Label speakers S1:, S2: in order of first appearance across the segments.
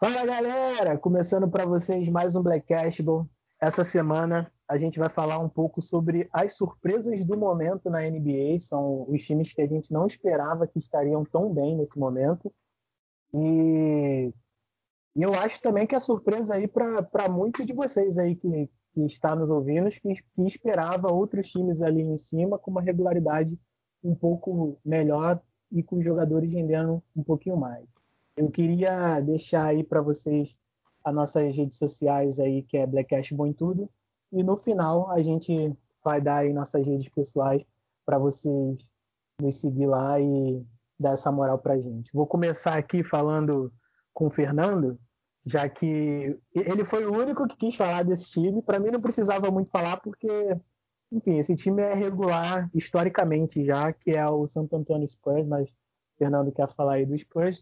S1: Fala galera, começando para vocês mais um Black Cashball. Essa semana a gente vai falar um pouco sobre as surpresas do momento na NBA. São os times que a gente não esperava que estariam tão bem nesse momento. E, e eu acho também que a surpresa aí para muitos de vocês aí que, que está nos ouvindo, que, que esperava outros times ali em cima com uma regularidade um pouco melhor e com os jogadores rendendo um pouquinho mais. Eu queria deixar aí para vocês as nossas redes sociais aí, que é Black Cash Bom em Tudo, e no final a gente vai dar aí nossas redes pessoais para vocês nos seguir lá e dar essa moral para gente. Vou começar aqui falando com o Fernando, já que ele foi o único que quis falar desse time. Para mim não precisava muito falar porque enfim, esse time é regular historicamente já, que é o Santo Antônio Spurs, mas Fernando quer falar aí do Spurs.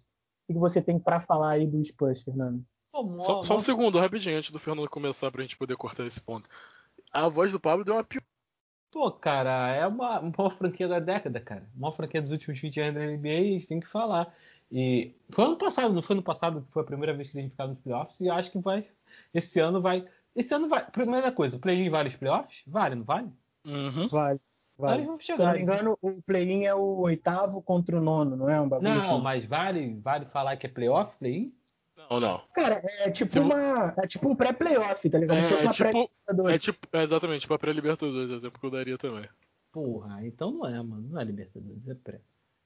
S1: O que você tem para falar aí do Spurs, Fernando?
S2: Só, só, um segundo, rapidinho, antes do Fernando começar pra gente poder cortar esse ponto. A voz do Pablo deu uma pior.
S3: Pô, cara, é uma, uma franquia da década, cara. Uma franquia dos últimos 20 anos da NBA, a gente tem que falar. E foi ano passado, não foi ano passado que foi a primeira vez que a gente ficava nos playoffs, e acho que vai. Esse ano vai. Esse ano vai. Primeira coisa, play-in vale os playoffs? Vale, não vale?
S1: Uhum. Vale. Vale. Se não me engano, o play-in é o oitavo contra o nono, não é um
S3: bagulho Não, assim? mas vale, vale falar que é playoff, play-in?
S2: Não, não.
S1: Cara, é tipo, uma, é tipo um pré-playoff, tá ligado? É,
S2: é, tipo, é tipo, é exatamente, tipo a pré-Libertadores, exemplo que eu daria também.
S3: Porra, então não é, mano. Não é Libertadores, é pré.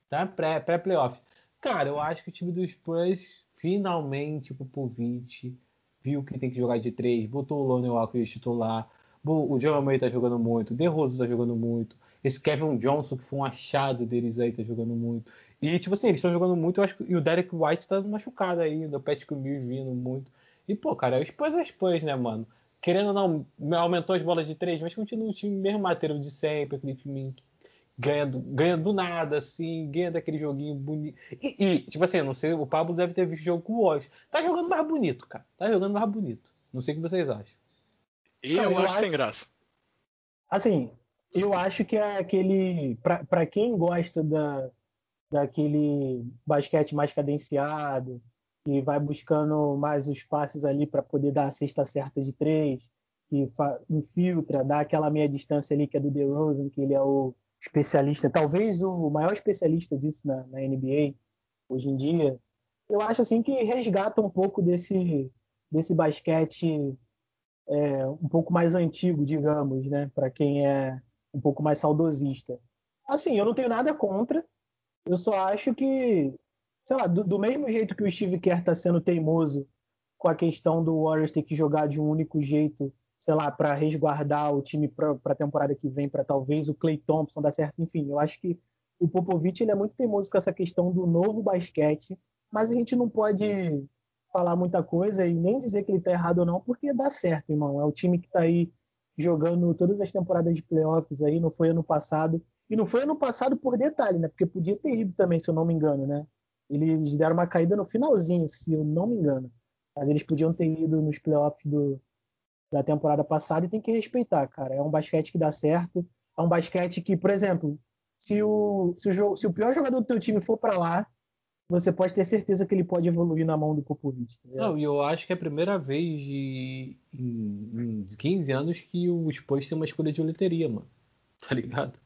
S3: Tá? Pré-playoff. Pré Cara, eu acho que o time dos Spurs finalmente o Popovich viu que tem que jogar de três, botou o Lonnie Walker de titular, o John May tá jogando muito, o DeRozan tá jogando muito, esse Kevin Johnson, que foi um achado deles aí, tá jogando muito. E, tipo assim, eles estão jogando muito, eu acho e o Derek White tá machucado ainda, o Patrick Mills vindo muito. E, pô, cara, é Spurs é Spurs, né, mano? Querendo ou não, aumentou as bolas de três, mas continua o time mesmo material de sempre, aquele time ganha do, ganha do nada, assim, ganha daquele joguinho bonito. E, e, tipo assim, não sei, o Pablo deve ter visto o jogo com o Oz. Tá jogando mais bonito, cara. Tá jogando mais bonito. Não sei o que vocês acham.
S2: Eu, eu acho que tem graça.
S1: Assim, eu acho que é aquele. para quem gosta da, daquele basquete mais cadenciado, e vai buscando mais os passes ali para poder dar a cesta certa de três, que infiltra, dá aquela meia distância ali que é do DeRozan, que ele é o especialista, talvez o maior especialista disso na, na NBA hoje em dia. Eu acho assim que resgata um pouco desse, desse basquete é, um pouco mais antigo, digamos, né? Para quem é um pouco mais saudosista. Assim, eu não tenho nada contra. Eu só acho que, sei lá, do, do mesmo jeito que o Steve Kerr está sendo teimoso com a questão do Warriors ter que jogar de um único jeito, sei lá, para resguardar o time para a temporada que vem, para talvez o Clay Thompson dar certo. Enfim, eu acho que o Popovich ele é muito teimoso com essa questão do novo basquete, mas a gente não pode falar muita coisa e nem dizer que ele está errado ou não, porque dá certo, irmão. É o time que está aí jogando todas as temporadas de playoffs aí, não foi ano passado. E não foi ano passado por detalhe, né? Porque podia ter ido também, se eu não me engano, né? Eles deram uma caída no finalzinho, se eu não me engano. Mas eles podiam ter ido nos playoffs do, da temporada passada e tem que respeitar, cara. É um basquete que dá certo. É um basquete que, por exemplo, se o, se o, se o pior jogador do teu time for para lá, você pode ter certeza que ele pode evoluir na mão do Popovich. Tá
S3: não, e eu acho que é a primeira vez de, em, em 15 anos que o Spurs tem uma escolha de loteria, mano. Tá ligado?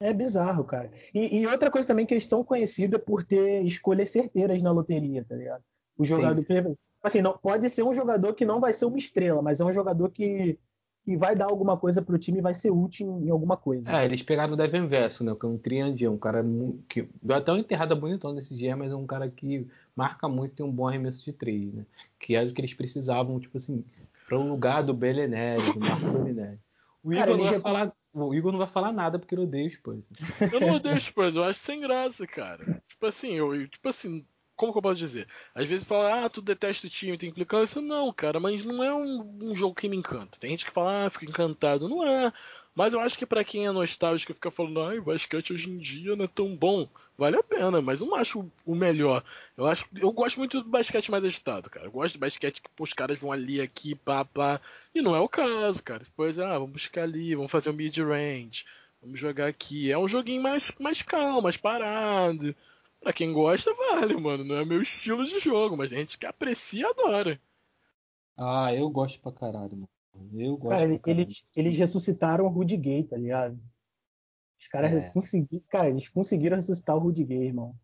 S1: É bizarro, cara. E, e, outra coisa também que eles são conhecidos por ter escolhas certeiras na loteria, tá ligado? O jogador. Sim. Assim, não, pode ser um jogador que não vai ser uma estrela, mas é um jogador que e vai dar alguma coisa pro time e vai ser útil em alguma coisa.
S3: É, eles pegaram o Devin Verso, né? Que é um triandia, um cara que deu até uma enterrada bonitão nesse dia, mas é um cara que marca muito e tem um bom arremesso de três, né? Que é o que eles precisavam, tipo assim, para o lugar do Belenelli, do Marco Belenelli. O Igor, cara, não vai já... falar, o Igor não vai falar nada porque ele odeia os Spurs.
S2: Eu não odeio os Spurs, eu acho sem graça, cara. Tipo assim, eu, tipo assim, como que eu posso dizer? Às vezes fala, ah, tu detesta o time, tem implicância. Não, cara, mas não é um, um, jogo que me encanta. Tem gente que fala, ah, fica encantado. Não é. Mas eu acho que para quem é nostálgico fica falando, ai, basquete hoje em dia não é tão bom. Vale a pena, mas não acho o melhor. Eu acho eu gosto muito do basquete mais agitado, cara. Eu gosto do basquete que pô, os caras vão ali, aqui, pá, pá. E não é o caso, cara. Depois, ah, vamos buscar ali, vamos fazer o um mid-range Vamos jogar aqui. É um joguinho mais, mais calmo, mais parado. Pra quem gosta, vale, mano. Não é meu estilo de jogo, mas a gente que aprecia adora.
S3: Ah, eu gosto pra caralho, mano. Eu gosto
S1: Cara,
S3: pra
S1: ele-
S3: caralho.
S1: eles, eles ressuscitaram o Rudy Gay, tá ligado? Os caras
S3: É.
S1: conseguiram, cara, eles conseguiram ressuscitar o Rudy Gay, irmão.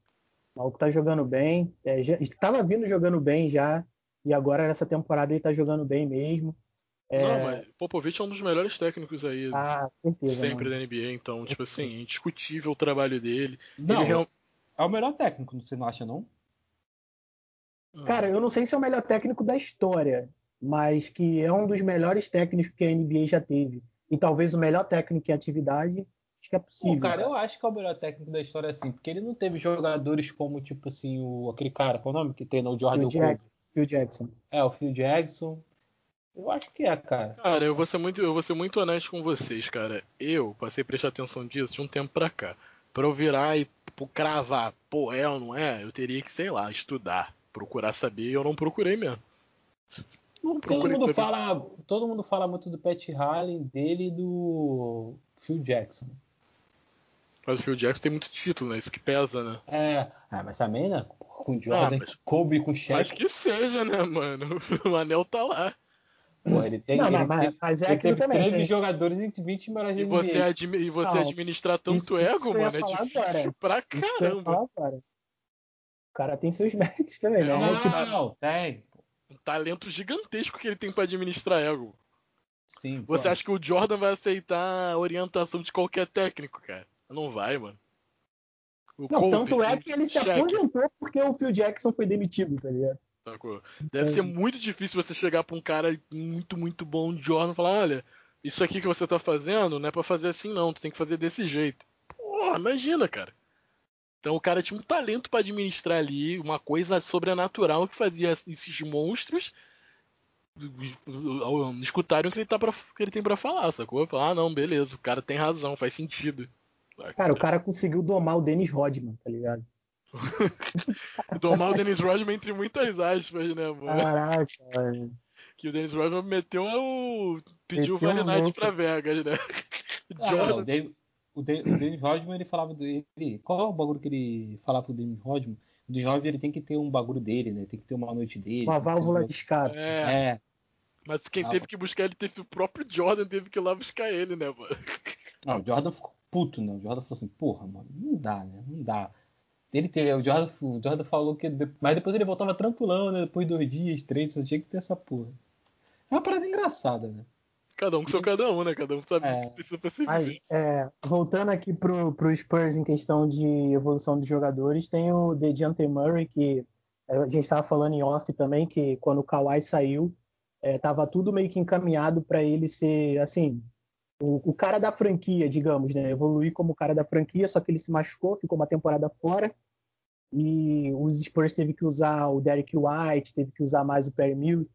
S1: O maluco tá jogando bem. É, já, estava vindo jogando bem já. E agora nessa temporada ele tá jogando bem mesmo. É.
S2: Não, mas Popovich é um dos melhores técnicos aí.
S1: Ah, certeza.
S2: sempre
S1: mano.
S2: da NBA, então, tipo assim, indiscutível o trabalho dele.
S3: Não,
S2: Ele real-
S3: é o melhor técnico, você não acha, não?
S1: Cara, eu não sei se é o melhor técnico da história, mas que é um dos melhores técnicos que a NBA já teve. E talvez o melhor técnico em atividade. Acho que é possível.
S3: Pô, cara, eu acho que é o melhor técnico da história, assim, porque ele não teve jogadores como, tipo assim, o, aquele cara, qual é o nome que treinou o Jordan
S1: Phil? Jackson. Phil Jackson.
S3: É, o Phil Jackson. Eu acho que é, cara.
S2: Cara, eu vou ser muito, eu vou ser muito honesto com vocês, cara. Eu passei a prestar atenção disso de um tempo pra cá. Pra eu virar e pô, cravar, pô, é ou não é, eu teria que, sei lá, estudar, procurar saber, e eu não procurei mesmo. Não
S3: Todo
S2: procurei
S3: mundo,
S2: saber.
S3: fala, todo mundo fala muito do Pat Riley, dele e do Phil Jackson.
S2: Mas o Phil Jackson tem muito título, né? Isso que pesa, né?
S3: É, ah, mas também, né? Com Jordan,
S2: Ah, mas-
S3: Kobe com
S2: Mas
S3: Shaq,
S2: que seja, né, mano? O anel tá lá.
S3: Pô, ele tem,
S1: Não,
S3: ele
S1: mas, mas- mas é
S3: ele
S1: aquilo
S3: teve
S1: também.
S3: 13
S1: tem-
S3: jogadores entre 20 melhores
S2: E você, admi- e você
S1: Não,
S2: administrar tanto ego, mano, é difícil
S1: agora.
S2: pra caramba.
S1: falar. O cara tem seus méritos também, né?
S2: É,
S1: É,
S3: Não,
S1: tipo,
S3: não, tem.
S2: Um talento gigantesco que ele tem pra administrar ego.
S3: Sim,
S2: Você
S3: pô.
S2: acha que o Jordan vai aceitar a orientação de qualquer técnico, cara? Não vai, mano. O
S1: Não,
S2: Kobe,
S1: tanto é
S2: o
S1: que ele se aposentou porque o Phil Jackson foi demitido, tá ligado?
S2: Sacou? Deve ser muito difícil você chegar pra um cara muito, muito bom de Jordan e falar, olha, isso aqui que você tá fazendo não é pra fazer assim não, tu tem que fazer desse jeito. Porra, imagina, cara. Então o cara tinha um talento pra administrar ali, uma coisa sobrenatural que fazia esses monstros escutarem o que ele, tá pra, que ele tem pra falar, sacou? Falar, ah, não, beleza, o cara tem razão, faz sentido.
S1: Cara, o cara conseguiu domar o Dennis Rodman, tá ligado?
S2: Domar o Dennis Rodman entre muitas aspas, né, mano?
S1: Caraca, velho.
S2: Que o Dennis Rodman meteu o. pediu o
S1: Meteu
S2: Vale
S1: um
S2: Night pra Vegas, né?
S3: Ah,
S2: Jordan-
S3: o Dave- o De- o Dennis Rodman, ele falava dele. Qual é o bagulho que ele falava pro Dennis Rodman? O Dennis Rodman ele tem que ter um bagulho dele, né? Tem que ter uma noite dele.
S1: Uma
S3: um
S1: válvula
S3: bagulho-
S1: de escape.
S2: É,
S3: É.
S2: mas quem
S3: Ah,
S2: teve que buscar ele teve o próprio Jordan, teve que ir lá buscar ele, né, mano?
S3: Não, o Jordan ficou puto, né? O Jordan falou assim, porra, mano, não dá, né? Não dá. Ele teve, o Jordan, o Jordan falou que. Mas depois ele voltava tranquilão, né? Depois de dois dias, três, só tinha que ter essa porra. É uma parada engraçada, né?
S2: Cada um com seu cada um, né? Cada um sabe o
S3: É.
S2: que precisa pra se
S1: é, voltando aqui pro, pro Spurs em questão de evolução dos jogadores, tem o DeJounte Murray, que é, a gente estava falando em off também, que quando o Kawhi saiu, é, tava tudo meio que encaminhado para ele ser, assim, o, o cara da franquia, digamos, né? Evoluir como cara da franquia, só que ele se machucou, ficou uma temporada fora, e os Spurs teve que usar o Derek White, teve que usar mais o Perry Mills,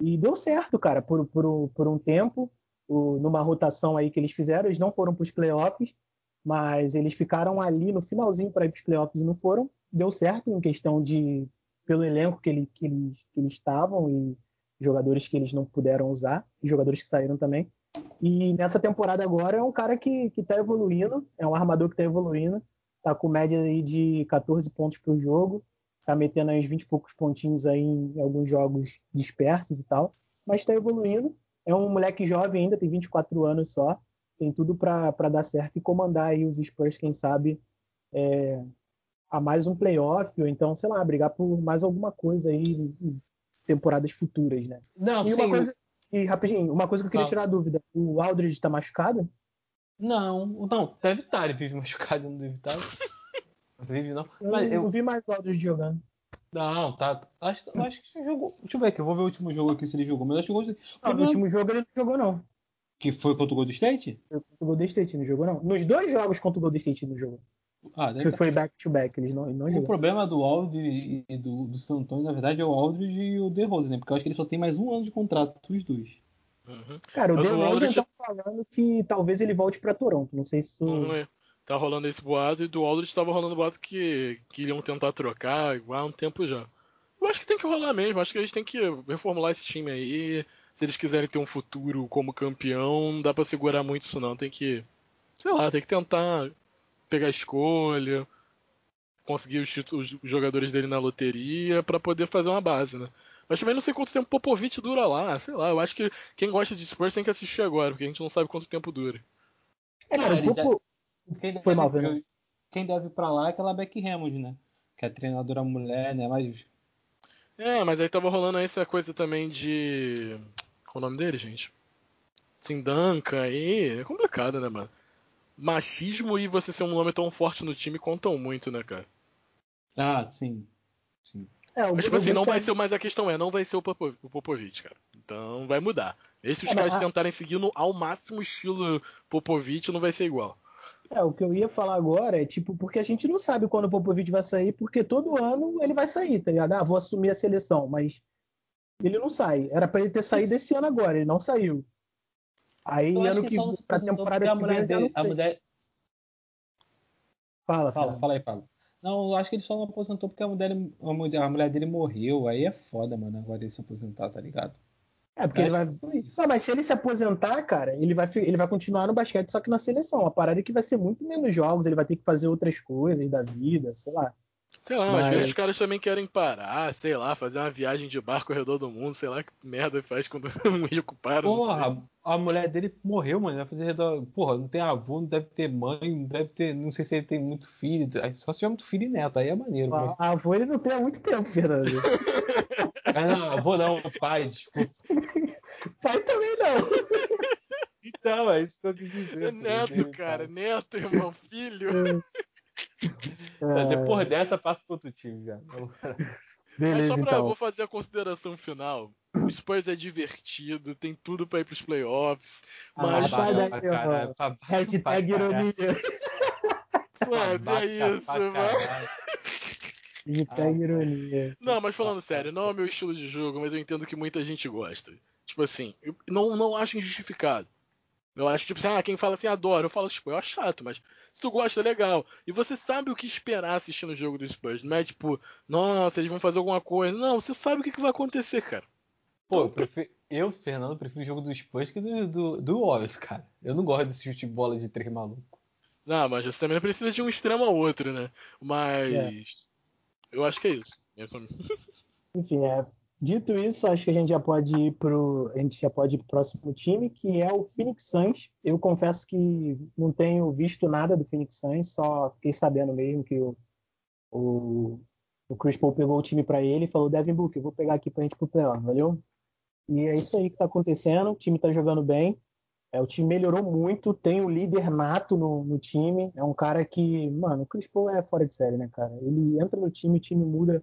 S1: e deu certo, cara, por, por, por um tempo, o- numa rotação aí que eles fizeram, eles não foram para os playoffs, mas eles ficaram ali no finalzinho para ir para os playoffs e não foram. Deu certo em questão de pelo elenco que, ele, que, eles, que eles estavam e jogadores que eles não puderam usar, e jogadores que saíram também. E nessa temporada agora é um cara que está evoluindo, é um armador que está evoluindo, tá com média aí de 14 pontos por jogo, tá metendo aí uns 20 e poucos pontinhos aí em alguns jogos dispersos e tal, mas está evoluindo. É um moleque jovem ainda, tem 24 anos só, tem tudo para dar certo e comandar aí os Spurs, quem sabe, é, a mais um playoff, ou então, sei lá, brigar por mais alguma coisa aí em temporadas futuras, né?
S3: Não,
S1: E uma
S3: sim.
S1: coisa, e rapidinho, uma coisa que eu queria tirar a dúvida, o Aldridge tá machucado?
S3: Não, não, deve estar, ele vive machucado, não deve estar. Não vive, não.
S1: Eu
S3: Mas eu,
S1: não vi mais o Aldridge jogando.
S3: Não, tá. Acho, acho que jogou. Deixa eu ver aqui, eu vou ver o último jogo aqui se ele jogou. Mas acho que jogou.
S1: Não, no último jogo ele não jogou, não.
S3: que foi contra o Golden State?
S1: Foi contra o Golden State, não jogou, não. Nos dois jogos contra o Golden State não jogou.
S3: Ah,
S1: Que
S3: tá.
S1: foi back-to-back, eles não, não
S3: O
S1: jogaram.
S3: problema do Aldridge e do, do San Antonio, na verdade, é o Aldridge e o DeRozan, né? Porque eu acho que ele só tem mais um ano de contrato, os dois.
S2: Uhum.
S1: Cara, o
S2: Mas o
S1: DeRozan
S2: Aldridge-
S1: tá falando que talvez ele volte pra Toronto. Não sei se isso...
S2: Uhum, é. Tá rolando esse boato e do Aldridge tava rolando boato que queriam tentar trocar igual há um tempo já. Eu acho que tem que rolar mesmo, acho que eles têm que reformular esse time aí. Se eles quiserem ter um futuro como campeão, não dá pra segurar muito isso não, tem que sei lá, tem que tentar pegar a escolha, conseguir os, os jogadores dele na loteria para poder fazer uma base, né? Mas também não sei quanto tempo Popovich dura lá, sei lá. Eu acho que quem gosta de Spurs tem que assistir agora, porque a gente não sabe quanto tempo dura.
S3: É, cara, um pouco... quem, deve, Foi mal, né? quem deve ir pra lá é aquela Beck Hammond, né? Que é a treinadora mulher, né? Mas.
S2: É, mas aí tava rolando essa coisa também de. Qual o nome dele, gente? Sindanka aí. É complicado, né, mano? Machismo e você ser um nome tão forte no time contam muito, né, cara?
S3: Ah, sim. Sim.
S2: É, mas, tipo assim, não vai ser, mas a questão é, não vai ser o Popovich, cara. Então vai mudar. E se os é, caras mas... tentarem seguir no, ao máximo o estilo Popovich, não vai ser igual.
S1: É, o que eu ia falar agora é, tipo, porque a gente não sabe quando o Popovich vai sair, porque todo ano ele vai sair, tá ligado? Ah, vou assumir a seleção, mas ele não sai. Era para ele ter saído esse ano agora, ele não saiu. Aí, eu ano que, que pra temporada que
S3: a mulher dele, a mulher...
S1: Fala,
S3: fala, fala aí, fala. Não, eu acho que ele só não aposentou porque a mulher, a mulher dele morreu. Aí é foda, mano, agora ele se aposentar, tá ligado?
S1: É, porque ele vai. Não, mas se ele se aposentar, cara, ele vai, ele vai continuar no basquete, só que na seleção. A parada é que vai ser muito menos jogos, ele vai ter que fazer outras coisas da vida, sei lá.
S2: Sei lá, mas... às vezes os caras também querem parar, sei lá, fazer uma viagem de barco ao redor do mundo, sei lá que merda faz quando um rico para.
S3: Porra, a mulher dele morreu, mano. Vai fazer redor. Porra, não tem avô, não deve ter mãe, não deve ter. Não sei se ele tem muito filho. Só se tiver muito filho e neto, aí é maneiro.
S1: Mas... A avô ele não tem há muito tempo, Fernando.
S3: é, não, avô não, pai, desculpa.
S1: pai também não.
S3: Então, é isso que eu quis dizer. É
S2: neto, cara, neto, irmão, filho.
S3: É. Depois dessa, passa pro outro time já.
S2: Beleza, Mas só pra então. vou fazer a consideração final. O Spurs é divertido, tem tudo pra ir pros playoffs. Ah, mas.
S1: sai daí, cara, Hashtag ironia.
S2: Flávio, é isso, mano.
S1: Hashtag ironia.
S2: Não, mas falando sério, não é o meu estilo de jogo, mas eu entendo que muita gente gosta. Tipo assim, eu não, não acho injustificado. Eu acho, tipo assim, ah, quem fala assim, adoro. Eu falo, tipo, eu acho chato, mas se tu gosta, é legal. E você sabe o que esperar assistindo o jogo do Spurs. Não é tipo, nossa, eles vão fazer alguma coisa. Não, você sabe o que, que vai acontecer, cara.
S3: Pô, eu, prefiro, eu, Fernando, prefiro o jogo do Spurs que do, do, do Warriors, cara. Eu não gosto desse chute de bola de três maluco.
S2: Não, mas você também precisa de um extremo ao outro, né? Mas. É. Eu acho que é isso.
S1: Enfim, é, Dito isso, acho que a gente já pode ir pro, a gente já pode ir pro próximo time, que é o Phoenix Suns. Eu confesso que não tenho visto nada do Phoenix Suns, só fiquei sabendo mesmo que o, o, o Chris Paul pegou o time para ele e falou: Devin Booker, eu vou pegar aqui pra gente pro play valeu? E é isso aí que tá acontecendo. O time tá jogando bem. É, o time melhorou muito, tem um líder nato no, no, time. É um cara que, mano, o Chris Paul é fora de série, né, cara? Ele entra no time, o time muda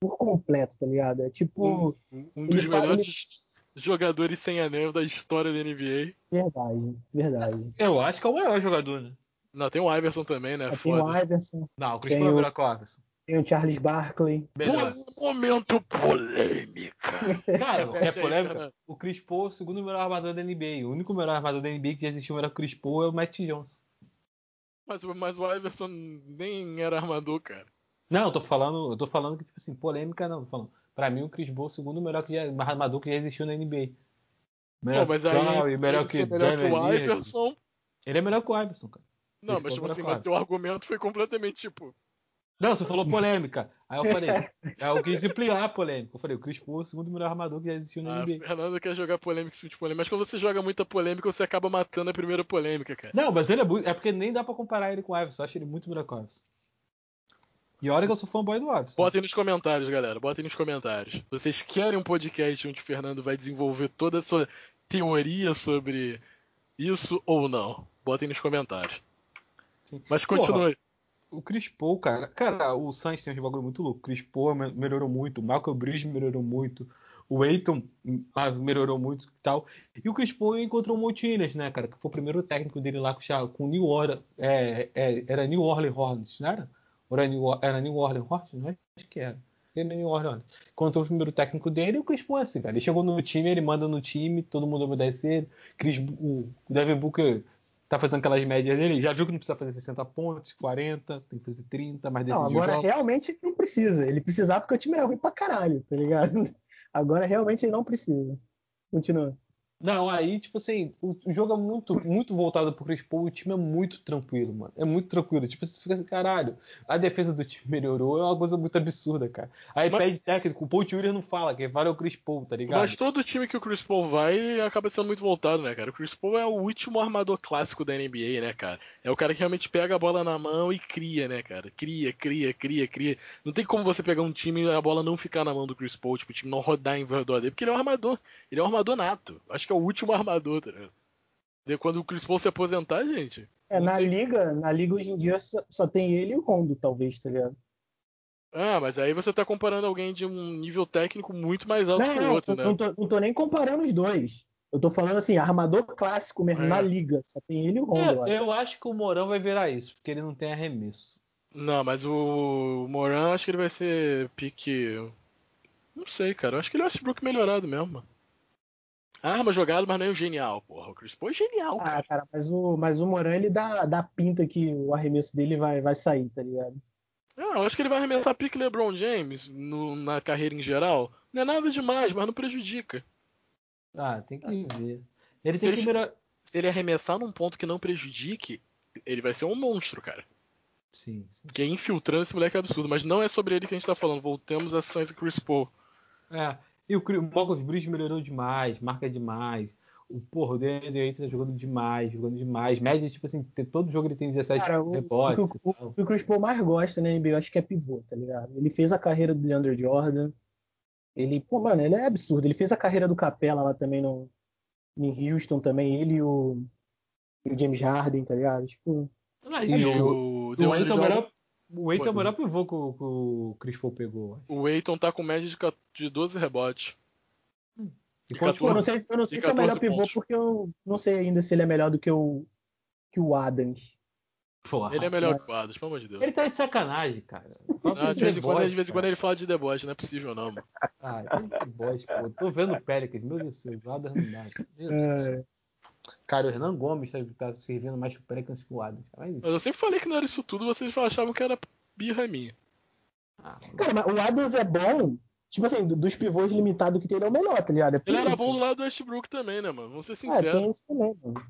S1: por completo, tá ligado? É tipo.
S2: Um, um dos melhores ele... jogadores sem anel da história da NBA.
S1: Verdade, verdade.
S3: Eu acho que é o maior jogador, né?
S2: Não, tem o Iverson também, né?
S1: Tem o Iverson.
S3: Não, o Chris Paul é melhor que o Iverson.
S1: Tem o Charles Barkley.
S2: Melhor. Momento polêmica.
S3: Cara, é polêmica. O Chris Paul, o segundo melhor armador da NBA. O único melhor armador da NBA que já existiu era o Chris Paul é o Matt Johnson.
S2: Mas, mas o Iverson nem era armador, cara.
S3: Não, eu tô falando, eu tô falando que, tipo assim, polêmica não. Tô falando. Pra mim, o Chris Paul é o segundo melhor que já, armador que já existiu na NBA.
S2: Melhor Pô, mas aí, melhor que, melhor que o Iverson.
S3: Ele é melhor que o Iverson, cara.
S2: Não, mas tipo assim, mas teu argumento foi completamente tipo.
S3: Não, você falou polêmica. Aí eu falei, eu quis ampliar a polêmica. Eu falei, o Chris Paul é o segundo melhor armador que já existiu na ah, NBA.
S2: O Fernando quer jogar polêmica sem polêmica, mas quando você joga muita polêmica, você acaba matando a primeira polêmica, cara.
S3: Não, mas ele é muito. É porque nem dá pra comparar ele com o Iverson. Eu acho ele muito melhor que o Iverson. E olha que eu sou fanboy do Watson.
S2: Botem nos comentários, galera. Botem nos comentários. Vocês querem um podcast onde o Fernando vai desenvolver toda a sua teoria sobre isso ou não? Botem nos comentários. Sim. Mas continue.
S3: o Chris Paul, cara. Cara, o Sainz tem um bagulho muito louco. O Chris Paul melhorou muito. O Michael Bridge melhorou muito. O Aiton ah, melhorou muito e tal. E o Chris Paul encontrou o Montinez, né, cara? Que foi o primeiro técnico dele lá com o New Orleans. É, é, era New Orleans Hornets, não era? Era New, era New Orleans Hornets? Né? Acho que era. Era New Orleans. Quando o primeiro técnico dele, o Chris Paul é assim, cara. Ele chegou no time, ele manda no time, todo mundo obedece ele. Chris, o Devin Booker tá fazendo aquelas médias dele, já viu que não precisa fazer 60 pontos, 40, tem que fazer 30, mas
S1: decidiu Não, agora jogos. realmente não precisa. Ele precisava porque o time era ruim pra caralho, tá ligado? Agora realmente ele não precisa. Continua.
S3: Não, aí, tipo assim, o, jogo é muito, muito voltado pro Chris Paul, o time é muito tranquilo, mano. É muito tranquilo. Tipo, você fica assim, caralho, a defesa do time melhorou, é uma coisa muito absurda, cara. Aí mas... pede técnico, o Paul Williams não fala, quem fala é o Chris Paul, tá ligado?
S2: Mas todo time que o Chris Paul vai acaba sendo muito voltado, né, cara? O Chris Paul é o último armador clássico da NBA, né, cara? É o cara que realmente pega a bola na mão e cria, né, cara? Cria, cria, cria, cria. Não tem como você pegar um time e a bola não ficar na mão do Chris Paul, tipo, o time não rodar em redor dele, porque ele é um armador. Ele é um armador nato. Acho que é o último armador, tá ligado? De quando o Chris Paul se aposentar, gente.
S1: É, na sei. liga, na liga hoje em dia só, só, tem ele e o Rondo, talvez, tá ligado?
S2: Ah, mas aí você tá comparando alguém de um nível técnico muito mais alto não, que o outro,
S1: não,
S2: né?
S1: Não tô, não tô nem comparando os dois. Eu tô falando assim, armador clássico mesmo, é. na liga. Só tem ele e o Rondo.
S3: É, eu acho que o Morão vai virar isso, porque ele não tem arremesso.
S2: Não, mas o Moran acho que ele vai ser pique. Não sei, cara. Eu acho que ele é o Westbrook melhorado mesmo. Arma jogada, mas não é o genial, porra. O Chris Paul é genial, cara.
S1: Ah, cara, mas o, mas o Moran, ele dá, dá pinta que o arremesso dele vai, vai sair, tá ligado?
S2: Não, eu acho que ele vai arremessar pique LeBron James no, na carreira em geral. Não é nada demais, mas não prejudica.
S3: Ah, tem que ver.
S2: Ele se, ele, melhor... se ele arremessar num ponto que não prejudique, ele vai ser um monstro, cara.
S3: Sim, sim.
S2: Que é infiltrando esse moleque é absurdo. Mas não é sobre ele que a gente tá falando. Voltemos a Sainz e Chris Paul.
S3: É. E o, o Marcos Bridges melhorou demais, marca demais. O porra, o Ayton tá jogando demais, jogando demais. Média, tipo assim, todo jogo ele tem 17 Cara, rebotes.
S1: O, o, o, Chris Paul mais gosta, né, NBA, eu acho que é pivô, tá ligado? Ele fez a carreira do Leandro Jordan. Ele, pô, mano, ele é absurdo. Ele fez a carreira do Capela lá também no, em Houston também. Ele e o, e o James Harden, tá ligado? Tipo.
S3: Ah, e o, o, o Ayton é o melhor o Eiton é o melhor pivô que o, que o Chris Paul pegou.
S2: O Eiton tá com média de, de 12 rebotes.
S1: Hum. E 14, eu não sei, eu não sei se é o melhor pivô pontos. porque eu não sei ainda se ele é melhor do que o, que o Adams.
S2: Porra, ele é melhor é. que o Adams, pelo amor de Deus.
S3: Ele tá de sacanagem, cara.
S2: Não, de, vez em quando, de vez em quando ele fala de deboche, não é possível não, mano.
S3: Ah, deboche, pô. Tô vendo o Pelicans, meu Deus do céu, o Adams não dá. Meu Deus é. Cara, o Renan Gomes tá, tá servindo mais pro Pelicans que o Adams.
S2: Mas eu sempre falei que não era isso tudo, vocês achavam que era birra minha.
S1: Ah, cara, mas o Adams é bom. Tipo assim, dos pivôs limitados que tem, ele é o melhor, tá ligado? É
S2: ele era bom do lado do Westbrook também, né, mano? Vamos ser sinceros. É, tem isso também, mano.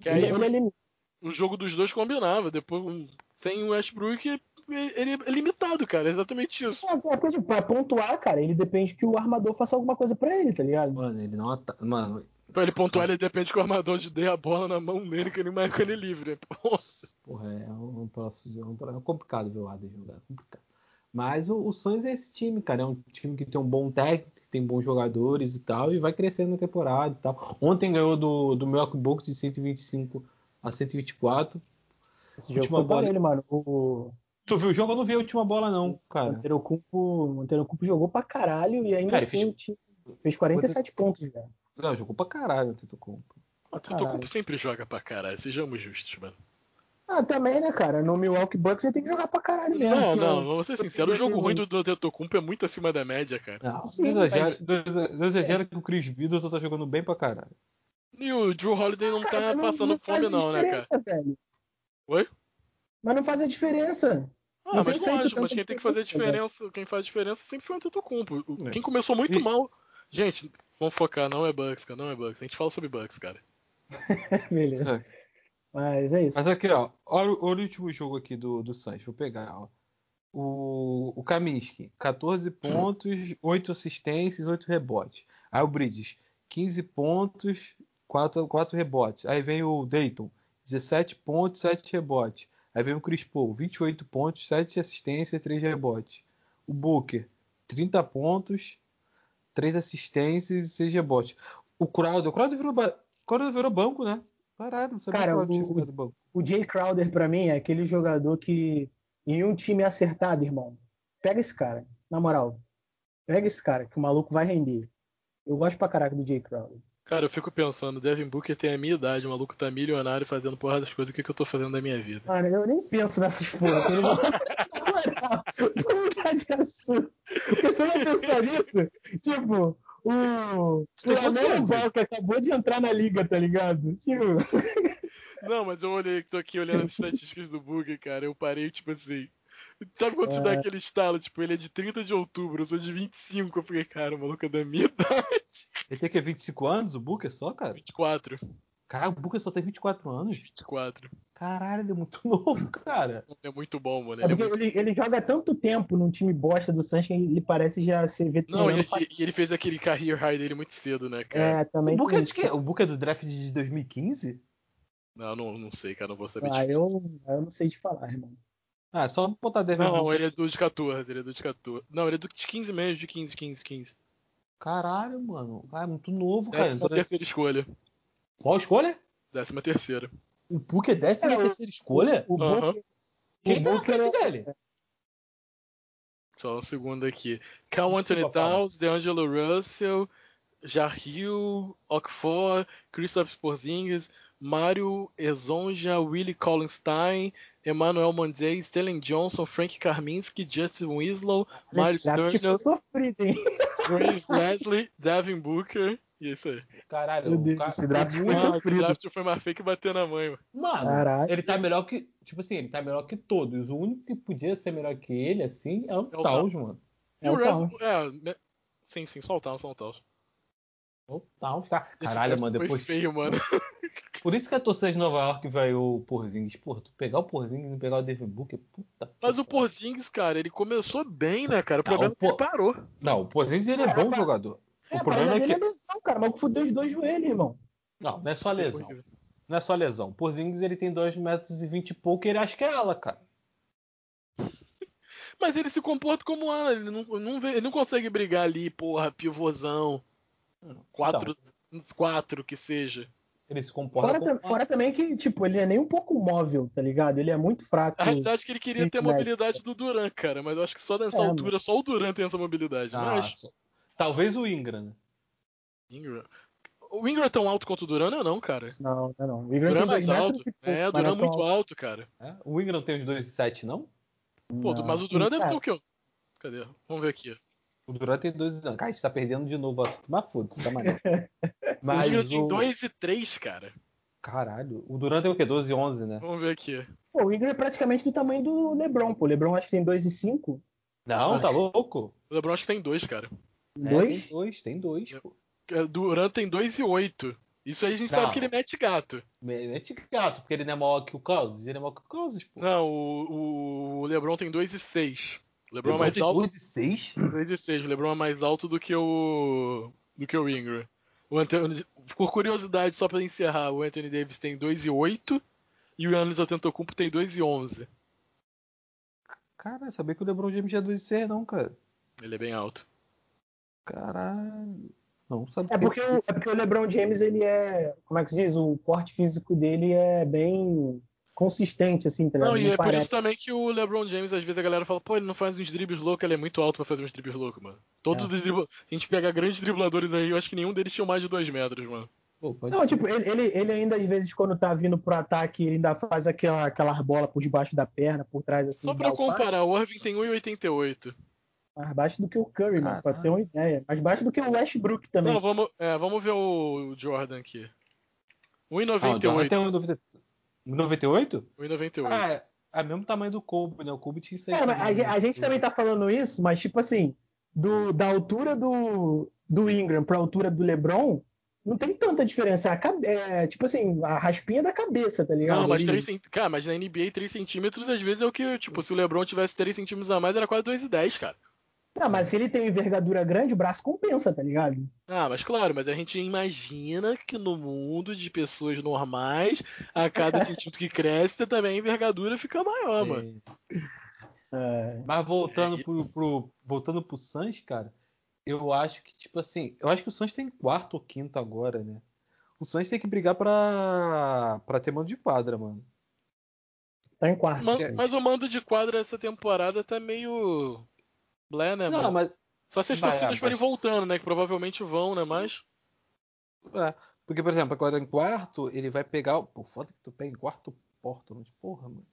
S2: Que aí ele, ele é o jogo dos dois combinava. Depois, sem o Westbrook, ele é limitado, cara. É exatamente isso. É,
S1: é, tipo, pra pontuar, cara, ele depende que o armador faça alguma coisa pra ele, tá ligado?
S3: Mano, ele não. Mano,
S2: Pra ele pontuar, ele depende que o armador te dê a bola na mão dele, que ele marca ele livre.
S3: Porra, é um, um, é complicado ver o Adam jogar. É complicado. Mas o, o Suns é esse time, cara. É um time que tem um bom técnico, que tem bons jogadores e tal, e vai crescendo na temporada e tal. Ontem ganhou do, do Milwaukee Bucks de 125 a 124.
S1: Esse jogo foi bola. ele, mano. O...
S3: Tu viu o jogo? Eu não vi a última bola, não, cara.
S1: O Antetokounmpo jogou pra caralho e ainda cara, assim fez... fez 47 pontos, velho.
S3: Não, jogou pra caralho o Tetocumpo.
S2: O Tetocumpo sempre joga pra caralho, sejamos justos, mano.
S1: Ah, também, né, cara? No Milwaukee Bucks você tem que jogar pra caralho mesmo.
S2: Não, não, vamos ser sinceros. O jogo ruim do, do Tetocumpo é muito acima da média, cara.
S3: Não, Sim, não mas... exagera que o Chris Middleton tá jogando bem pra caralho.
S2: E o Drew Holiday não cara, tá não, passando não fome, não, né, cara? Velho. Oi?
S1: Mas não faz a diferença.
S2: Ah, não mas não acho, mas quem tem que fazer a diferença, quem faz a diferença sempre foi o Tetocumpo. É. Quem começou muito e... mal. Gente, Vamos focar, não é Bucks, cara, não é Bucks. A gente fala sobre Bucks, cara.
S1: Beleza. É. Mas é isso.
S3: Mas aqui, ó, olha, olha, o último jogo aqui do, do Suns. Vou pegar, ó. O, o Kaminsky, 14 pontos, 8 assistências, 8 rebotes. Aí o Bridges, 15 pontos, 4, 4 rebotes. Aí vem o Dayton, 17 pontos, 7 rebotes. Aí vem o Chris Paul, 28 pontos, 7 assistências, 3 rebotes. O Booker, 30 pontos, três assistências e seis rebotes. O Crowder, o Crowder virou, Crowder virou banco, né? Parado, não sabia
S1: Cara, o, o, banco. o Jay Crowder, pra mim, é aquele jogador que, em um time acertado, irmão, pega esse cara, na moral. Pega esse cara, que o maluco vai render. Eu gosto pra caraca do Jay Crowder.
S2: Cara, eu fico pensando, Devin Booker tem a minha idade, o maluco tá milionário fazendo porra das coisas, o que, que eu tô fazendo da minha vida?
S1: Cara, eu nem penso nessas porra. Mudar de assunto. Porque se eu não pensar nisso, tipo, o, o Lamelo que acabou de entrar na liga, tá ligado? Tipo...
S2: Não, mas eu olhei, tô aqui olhando as estatísticas do Booker, cara, eu parei, tipo assim, Sabe quando
S1: É.
S2: te dá aquele estalo? Tipo, ele é de 30 de outubro, eu sou de 25. Eu falei, cara, o maluco é da minha idade.
S3: Ele tem que 25 anos, o Booker só, cara?
S2: 24.
S3: Caralho, o Booker só tem 24 anos.
S2: 24.
S3: Caralho, ele é muito novo, cara.
S2: É muito bom, mano.
S1: É
S2: Ele é
S1: porque
S2: muito...
S1: ele, ele joga tanto tempo num time bosta do Suns que ele parece já ser
S2: Não,
S1: veterano.
S2: e,
S1: pra-
S2: e- ele fez aquele career high dele muito cedo, né, cara?
S1: É, também
S3: O Booker é de quê? O Booker é do draft de 2015?
S2: Não, não, não sei, cara, não vou saber.
S1: Ah,
S2: de...
S1: eu, eu não sei te falar, irmão.
S3: Ah, só botar Devin
S2: Não,
S3: Booker.
S2: ele é do de 14, ele é do de 14. Não, ele é do de 15 mesmo, de 15, 15, 15.
S3: Caralho, mano. Ah, é muito novo, cara.
S2: Décima
S3: Então,
S2: terceira escolha.
S3: Qual escolha?
S2: Décima terceira.
S3: O Booker é décima
S1: É, o-
S3: terceira escolha?
S1: O
S2: Aham.
S1: Booker,
S3: Quem
S1: o
S3: tá na frente
S1: é-
S3: dele?
S2: Só um segundo aqui. Cal Anthony. Towns, DeAngelo Russell, Jarril, Okfor, Christoph Porzingis, Mário Ezonja, Willie Collinstein, Emmanuel Monday, Stellan Johnson, Frank Karminski, Justin Winslow,
S1: sofrido, hein?
S2: Chris Leslie, Devin Booker. E é isso aí.
S3: Caralho,
S1: Meu
S3: o
S1: Deus,
S3: cara-
S1: esse draft
S3: o
S1: foi
S3: Booker-
S2: Ah, o
S1: sofrido.
S2: draft foi mais feio que bater na mãe, mano.
S3: Mano,
S1: Caralho.
S3: ele tá melhor que. Tipo assim, ele tá melhor que todos. O único que podia ser melhor que ele, assim, é o
S2: É o
S3: mano.
S2: E
S1: É
S2: o
S1: o
S2: é, né? Sim, sim, só o Towns, só o Towns.
S3: O.
S2: Esse
S3: Caralho, mano,
S2: foi
S3: depois.
S2: feio, mano.
S3: Por isso que a torcida de Nova York vai o Porzingis. Porra, tu pegar o Porzingis e não pegar o Devin Booker, puta.
S2: Mas o. Porzingis, cara, ele começou bem, né, cara? O
S3: Não,
S2: problema é que
S3: o
S2: ele parou.
S3: Não, o Porzingis ele é
S1: É,
S3: bom jogador.
S1: É,
S3: o problema é
S1: dele
S3: que.
S1: é lesão, cara. Mas fudeu os dois joelhos, irmão.
S3: Não, não é só lesão. Não é só lesão. Porzingis ele tem 2 metros e 20 e pouco e ele acha que é ala, cara.
S2: Mas ele se comporta como ala, ele não, não vê- ele não consegue brigar ali, porra, pivôzão. Quatro, quatro que seja.
S3: Ele se comporta
S1: Fora,
S3: como
S1: fora também que, tipo, ele é nem um pouco móvel, tá ligado? Ele é muito fraco.
S2: A realidade é que ele queria ter a mobilidade do Duran, cara, mas eu acho que só nessa
S1: É,
S2: altura, só o Duran tem essa mobilidade.
S3: Ah,
S2: Mas
S3: só- Talvez o Ingram, né?
S2: Ingram. O Ingram é tão alto quanto o Duran, não é não, cara.
S1: Não, não, não. O
S2: O
S1: Ingram
S2: Duran é mais alto.
S1: metros e pouco,
S2: É, o
S1: mas
S2: Duran
S1: não
S2: é muito
S1: tão
S2: alto, cara.
S3: É? O Ingram tem os 2,7, não?
S2: Pô,
S1: Não.
S2: mas o Duran deve ter o quê? Cadê? Vamos ver aqui.
S3: O Duran tem 2 anos. Cara, a gente tá perdendo de novo o assunto. Mas foda-se, tá maneiro.
S2: o
S3: Mas
S2: Ingram tem
S3: o...
S2: 2 e 3, cara.
S3: Caralho. O Duran tem o quê? 12 e 11, né?
S2: Vamos ver aqui.
S1: Pô, o Ingram é praticamente do tamanho do LeBron, pô. O LeBron acho que tem 2,5.
S3: Não, tá louco?
S2: O LeBron acho que tem 2, cara.
S3: É,
S1: Dois?
S3: tem dois, tem dois, pô.
S2: O Duran tem 2 e 8. Isso aí a gente
S3: Não.
S2: sabe que ele mete gato.
S3: Mete gato, porque ele não é maior que o Cousins. Ele é maior que o Cousins, pô.
S2: Não, o, o LeBron tem 2 e 6. O LeBron é mais
S3: tem
S2: alto.
S3: 2 e 6?
S2: 2 e 6. O LeBron é mais alto do que o. do que o Ingram. O Anthony, por curiosidade, só pra encerrar, o Anthony Davis tem 2 e 8 e o Giannis Antetokounmpo tem 2 e 11.
S3: Cara, sabia que o LeBron James já é 2 e 6 não, cara.
S2: Ele é bem alto.
S3: Caralho. Não sabia.
S1: É porque, o, é porque o LeBron James, ele é. Como é que se diz? O porte físico dele é bem consistente, assim, tá ligado?
S2: Não, e é por isso também que o LeBron James, às vezes a galera fala, pô, ele não faz uns dribles loucos, ele é muito alto pra fazer uns dribles loucos, mano. Todos
S1: É.
S2: os dribla... A gente pega grandes dribladores aí, eu acho que nenhum deles tinha mais de 2 metros, mano.
S3: Pô,
S1: Não, tipo, ele, ele, ele ainda, às vezes, quando tá vindo pro ataque, ele ainda faz aquela, aquelas bolas por debaixo da perna, por trás, assim.
S2: Só pra comparar, o Irving tem 1,88.
S1: Mais baixo do que o Curry, mano, pra
S3: Caralho.
S1: ter uma ideia. Mais baixo do que o Westbrook também.
S2: Não, vamos, é, vamos ver o Jordan aqui.
S3: Ah, o Jordan
S2: 1,98.
S3: tem 1,90 1,98?
S2: 1,98.
S3: Ah, é, é o mesmo tamanho do Kobe, né? O Kobe tinha isso aí.
S1: É, mas a,
S3: né?
S1: a gente também tá falando isso, mas tipo assim, do, da altura do, do Ingram pra altura do LeBron, não tem tanta diferença. É É, tipo assim, a raspinha da cabeça, tá ligado?
S2: Não, mas
S1: Ele-
S2: 3 cent... Cara, mas na NBA 3 centímetros às vezes é o que, tipo, se o LeBron tivesse 3 centímetros a mais, era quase 2,10, cara.
S1: Não, mas se ele tem envergadura grande, o braço compensa, tá ligado?
S2: Ah, mas claro, mas a gente imagina que no mundo de pessoas normais, a cada centímetro que cresce, também a envergadura fica maior, mano.
S1: É,
S3: Mas voltando
S2: É,
S3: pro, pro, voltando pro Suns, cara, eu acho que, tipo assim, eu acho que o Suns tem quarto ou quinto agora, né? O Suns tem que brigar pra, pra ter mando de quadra, mano.
S1: tá em quarto.
S2: Mas,
S1: sim.
S2: mas o mando de quadra essa temporada tá meio. Blé, né,
S3: Não,
S2: mano?
S3: mas.
S2: Só se as
S3: Vai,
S2: torcidas
S3: é,
S2: forem
S3: mas-
S2: voltando, né? Que provavelmente vão, né? Mas.
S3: É, porque, por exemplo, agora em quarto, ele vai pegar. o- Pô, foda que tu pega em quarto Portland. Porra, mano.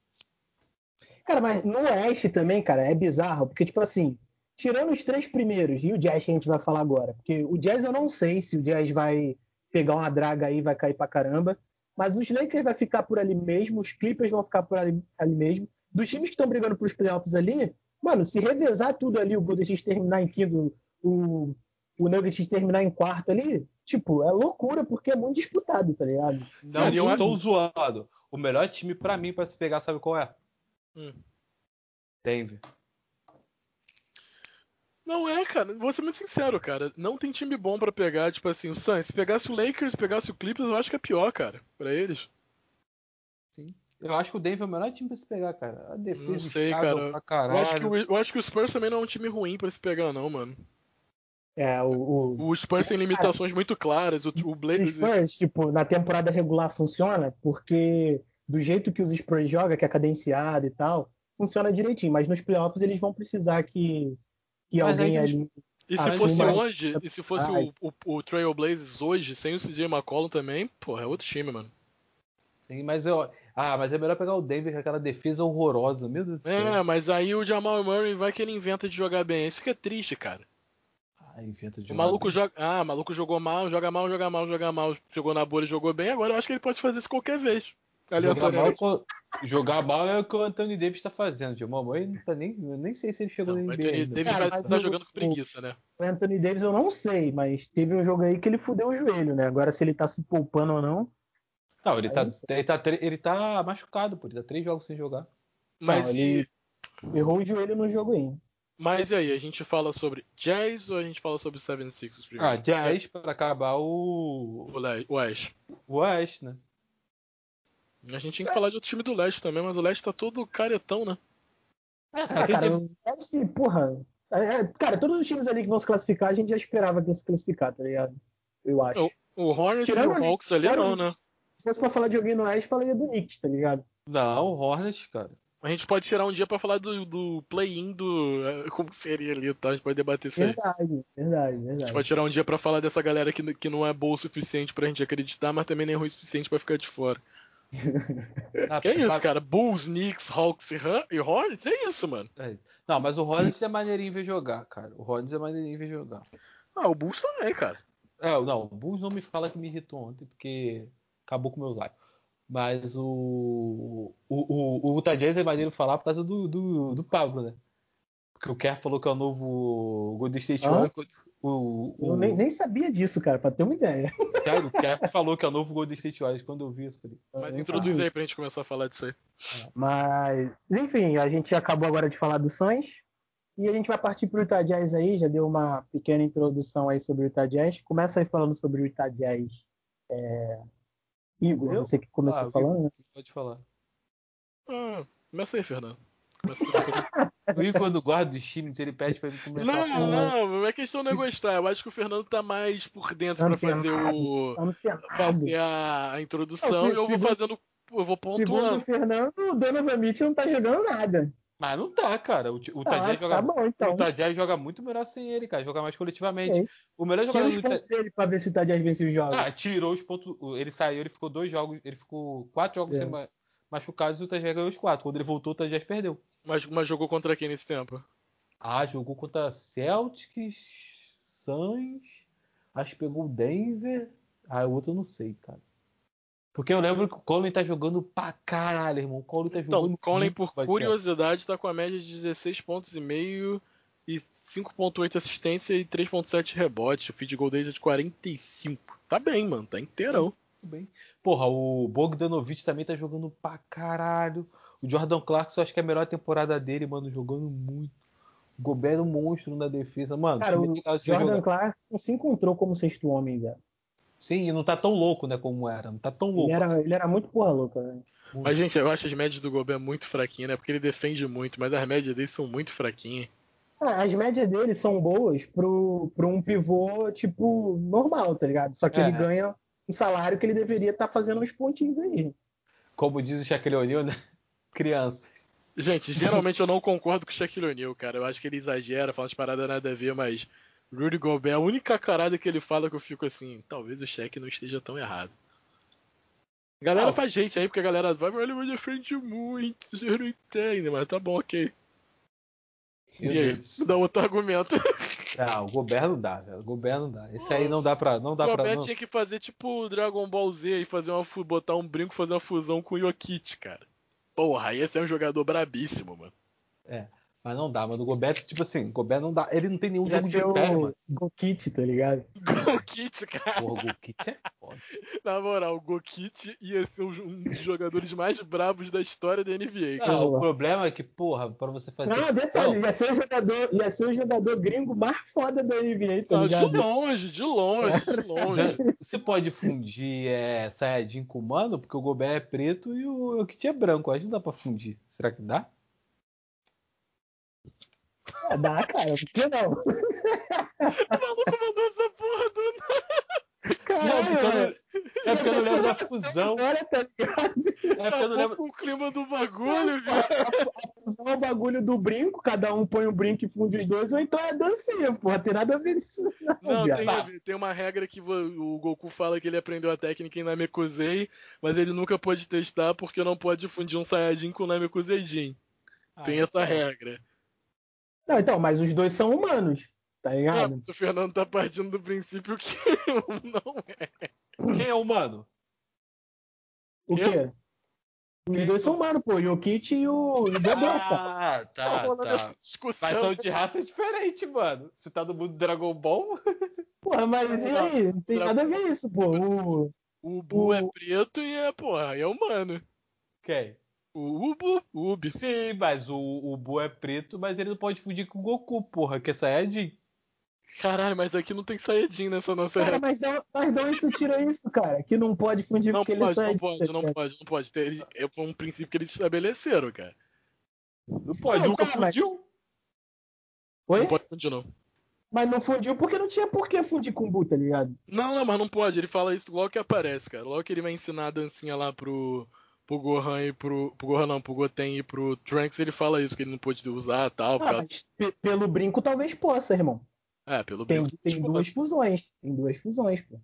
S1: Cara, mas no Oeste também, cara, é bizarro, porque, tipo assim, tirando os três primeiros e o Jazz que a gente vai falar agora, porque o Jazz eu não sei se o Jazz vai pegar uma draga aí e vai cair pra caramba, mas os Lakers vai ficar por ali mesmo, os Clippers vão ficar por ali, ali mesmo, dos times que estão brigando pros playoffs ali, mano, se revezar tudo ali, o Golden State terminar em quinto, o, o Nuggets terminar em quarto ali, tipo, é loucura, porque é muito disputado, tá ligado?
S3: Não,
S2: Mas
S3: eu estou zoado. O melhor time pra mim pra se pegar, sabe qual é?
S2: Hum.
S3: Denver.
S2: Não é, cara. Vou ser muito sincero, cara. Não tem time bom pra pegar. Tipo assim, o Suns, se pegasse o Lakers, pegasse o Clippers, eu acho que é pior, cara. Pra eles.
S3: Sim. Eu acho que o Denver é o melhor time pra se pegar, cara. A defesa
S2: Não sei, cara.
S3: pra
S2: Eu acho, que o, eu acho que o Spurs também não é um time ruim pra se pegar, não, mano.
S1: É, o, o,
S2: O Spurs tem limitações muito claras. O, o Blazers.
S1: Spurs, tipo, na temporada regular funciona porque do jeito que os Spurs jogam, que é cadenciado e tal, funciona direitinho. Mas nos playoffs eles vão precisar que, que
S3: Mas
S1: alguém
S3: aí eles-
S1: ali.
S2: E se fosse
S1: mas-
S2: hoje, e se fosse
S1: Ai.
S2: o, o, o Trail Blazers hoje, sem o CJ McCollum também, porra, é outro time, mano.
S3: Sim, mas eu. Ah, mas é melhor pegar o Denver com aquela defesa horrorosa. Meu Deus do
S2: É,
S3: céu.
S2: mas aí o Jamal Murray vai que ele inventa de jogar bem. Isso que é triste, cara.
S3: Ah, inventa de
S2: O
S3: jogar
S2: maluco
S3: bem.
S2: joga. Ah, o maluco jogou mal, joga mal, joga mal, joga mal. Jogou na bolha, jogou bem. Agora eu acho que ele pode fazer isso qualquer vez.
S3: Jogar mal, co- jogar mal é o que o Anthony Davis tá fazendo. Jamal Murray não tá nem. Eu nem sei se ele chegou
S2: Não,
S3: no
S2: o
S3: NBA
S2: Anthony
S3: ainda.
S2: Davis
S1: Cara,
S2: tá
S1: o-
S2: jogando com preguiça, né?
S1: O Anthony Davis eu não sei, mas teve um jogo aí que ele fudeu o joelho, né? Agora se ele tá se poupando ou não.
S3: Não, ele
S1: Aí
S3: tá, ele, tá, ele tá machucado, pô. Ele tá três jogos sem jogar.
S2: Mas,
S1: Não, ele- Errou o joelho no jogo aí.
S2: mas e aí, a gente fala sobre Jazz ou a gente fala sobre Seven Sixers primeiro?
S3: Ah, Jazz pra acabar o.
S2: O Le- o West.
S3: O Oeste, né?
S2: A gente tinha que falar de outro time do Leste também, mas o Leste tá todo caretão, né?
S3: É,
S1: Ah, cara, acho que, porra. é, é, cara, todos os times ali que vão se classificar, a gente já esperava que ia se classificar, tá ligado? Eu acho.
S2: O Hornets
S1: Tirando
S2: e o Hawks ali não, né?
S1: Se fosse pra falar de alguém no Oeste, falaria do Knicks, tá ligado?
S3: Não, o Hornets, cara.
S2: A gente pode tirar um dia pra falar do, do play-in do. eh, Como seria ali, tá? A gente pode debater isso aí.
S1: Verdade, verdade,
S2: A gente
S1: verdade.
S2: pode tirar um dia pra falar dessa galera que, que não é boa o suficiente pra gente acreditar, mas também nem é ruim o suficiente pra ficar de fora.
S3: Ah,
S2: Que é isso,
S3: sabe-
S2: cara? Bulls, Knicks, Hawks e, e Hornets? É isso, mano.
S3: É. Não, mas o Hornets é maneirinho ver jogar, cara. O Hornets é maneirinho ver jogar.
S2: Ah, o Bulls também, cara.
S3: É, não, o Bulls não me fala que me irritou ontem, porque acabou com meus likes. Mas o. O, o, o Utah Jazz é maneiro falar por causa do, do, do Pablo, né? Porque o Kerr falou que é o novo Golden State
S1: Hã?
S3: Warriors. O, o,
S1: Eu nem, nem sabia disso, cara, pra ter uma ideia.
S3: Cara, o Kerr falou que é o novo Golden State Warriors. Quando eu vi isso, eu falei.
S2: Mas introduz aí pra gente começar a falar disso aí.
S1: Mas, enfim, a gente acabou agora de falar do Suns. E a gente vai partir pro Utah Jazz aí. Já deu uma pequena introdução aí sobre o Utah Jazz. Começa aí falando sobre o Utah Jazz. É... Igor,
S3: Eu?
S1: você que começou
S3: Ah,
S1: falando, né?
S3: Pode falar.
S2: Ah, começa aí, Fernando.
S3: O Igor, quando guarda os times, ele pede pra ele começar
S2: Não, não, não é questão de eu gostar. Eu acho que o Fernando tá mais por dentro pra fazer o.
S1: Antenado.
S2: fazer a, a introdução
S1: Não, se-
S2: e eu vou fazendo. Eu vou
S1: Segundo o
S2: pontuando.
S1: Fernando, o Donovan Mitchell não tá jogando nada.
S3: Mas não tá, cara. O, o
S1: Ah,
S3: joga,
S1: tá bom, então.
S3: o joga muito melhor sem ele, cara. Joga mais coletivamente.
S1: Ok.
S3: O melhor
S1: Tira
S3: jogador
S1: os
S3: do Utah...
S1: pontos dele pra ver se o Jazz vence os jogos.
S3: Ah, tirou os pontos. Ele saiu, ele ficou dois jogos. Ele ficou quatro jogos
S1: É.
S3: sem ma- machucados e o Jazz ganhou os quatro. Quando ele voltou, o Jazz perdeu.
S2: Mas, mas jogou contra quem nesse tempo?
S3: Ah, jogou contra Celtics, Suns. Acho que pegou o Denver. Ah, o outro eu não sei, cara. Porque eu lembro que o Conley tá jogando pra caralho, irmão. O Conley tá jogando
S2: Então, Conley,
S3: muito,
S2: por curiosidade, tá com a média de 16 pontos e meio e 5.8 assistência e 3.7 rebote. O feed goal dele é de 45. Tá bem, mano. Tá inteirão.
S3: Tudo bem. Porra, o Bogdanovich também tá jogando pra caralho. O Jordan Clarkson, acho que é a melhor temporada dele, mano, jogando muito. O Gobert é um monstro na defesa. Mano,
S1: Cara, o Jordan
S3: jogar.
S1: Clarkson se encontrou como sexto homem, velho.
S3: Sim, e não tá tão louco, né, como era. Não tá tão louco.
S1: Ele era, ele era muito porra louca, velho.
S2: Mas, gente, eu acho as médias do Gobert muito fraquinhas, né? Porque ele defende muito, mas as médias dele são muito fraquinhas.
S1: Ah, as médias dele são boas pro, pro um pivô, tipo, normal, tá ligado? Só que
S3: É.
S1: ele ganha um salário que ele deveria estar fazendo uns pontinhos aí.
S3: Como diz o Shaquille O'Neal, né? Crianças.
S2: Gente, geralmente eu não concordo com o Shaquille O'Neal, cara. Eu acho que ele exagera, fala umas paradas nada a ver, mas Rudy Gobert, a única carada que ele fala que eu fico assim, talvez o Shaq não esteja tão errado. Galera
S3: Ah,
S2: faz gente aí, porque a galera vai, olha, ele defende muito, você não entende, mas tá bom, ok.
S3: Meu
S2: e aí, dá outro argumento.
S3: Ah, o Gobert não dá, velho. O Gobert não dá. Esse aí não dá pra. Não dá
S2: o. Gobert
S3: Não.
S2: tinha que fazer tipo o Dragon Ball Z e fazer uma, botar um brinco, fazer uma fusão com o Jokic, cara. Porra, esse é um jogador brabíssimo, mano.
S3: É. Mas não dá, mano. O Gobert, tipo assim, o Gobert não dá. Ele não tem nenhum
S1: Já
S3: jogo
S1: ser
S3: de pé,
S1: o
S3: mano.
S1: Gokit, tá ligado?
S2: Gokit, cara.
S3: Porra, o Gokit é foda.
S2: Na moral, o Gokit ia ser um dos jogadores mais bravos da história da NBA. cara.
S3: Não, o problema é que, porra, pra você fazer.
S1: Não, detalhe,
S3: Não,
S1: ia ser o jogador, ia ser o jogador gringo mais foda da NBA, tá
S2: Não, de
S1: ligado?
S2: longe, de longe, de longe.
S3: Você pode fundir é, Sayajin com o Mano, porque o Gobert é preto e o Jokic é branco. Acho que não dá pra fundir. Será que dá?
S1: É, dá, cara, por que não?
S2: O maluco mandou essa porra do
S3: Não,
S1: Caralho,
S3: porque eu
S1: mano.
S3: não- é porque eu não lembro da fusão.
S1: Agora, tá ligado?
S3: É porque eu não lembro.
S2: com o clima do bagulho, viado.
S1: A fusão é o bagulho do brinco, cada um põe um brinco e funde os dois, ou então é dancinha, porra, tem nada a ver isso.
S2: Não,
S1: viado.
S2: tem, ver, tem uma regra que o Goku fala que ele aprendeu a técnica em Namekusei, mas ele nunca pode testar porque não pode fundir um Saiyajin com Namekusei Jin. Tem
S3: Ah,
S2: essa regra.
S1: Não, então, mas os dois são humanos, tá
S2: É,
S1: ligado?
S2: mas o Fernando tá partindo do princípio que não é.
S3: Quem é o Mano?
S1: O
S2: eu?
S1: quê? Os
S3: Quem?
S1: dois são humanos, pô, o Jokic e o cara.
S3: Ah, tá, tá.
S2: discussão.
S3: Mas são de raça diferente, mano. Você tá no mundo do Dragon Ball?
S1: Porra, mas e aí? Não tem
S2: Não.
S1: nada a ver isso, pô. O...
S2: O Bu
S1: O-
S2: é preto e é, porra, é humano.
S3: Quem?
S2: O Ubu, o Ubi.
S3: Sim, mas o, o Buu é preto, mas ele não pode fundir com o Goku, porra, que é Saiyajin.
S2: Caralho, mas aqui não tem Saiyajin nessa nossa
S1: Cara, mas, da, mas onde tu tira isso, cara? Que não pode fundir
S2: Não
S1: porque
S2: pode,
S1: ele sai
S2: não
S1: de-
S2: pode, não pode, não pode. Tem- É um princípio que eles estabeleceram, cara.
S3: Não pode,
S1: Não,
S3: nunca
S1: tá, mas-
S3: fundiu.
S1: Oi?
S2: Não pode fundir, não.
S1: Mas não fundiu porque não tinha por que fundir com o Bu, tá ligado?
S2: Não, não, mas não pode. Ele fala isso logo que aparece, cara. Logo que ele vai ensinar a dancinha lá pro, pro Gohan e pro. Pro Gohan não, pro Goten e pro Trunks, ele fala isso, que ele não pode usar tal.
S1: Ah,
S2: causa-
S1: mas pe- pelo brinco talvez possa, irmão.
S2: É, pelo
S1: Tem,
S2: brinco.
S1: tem duas fusões. Tem duas fusões, pô.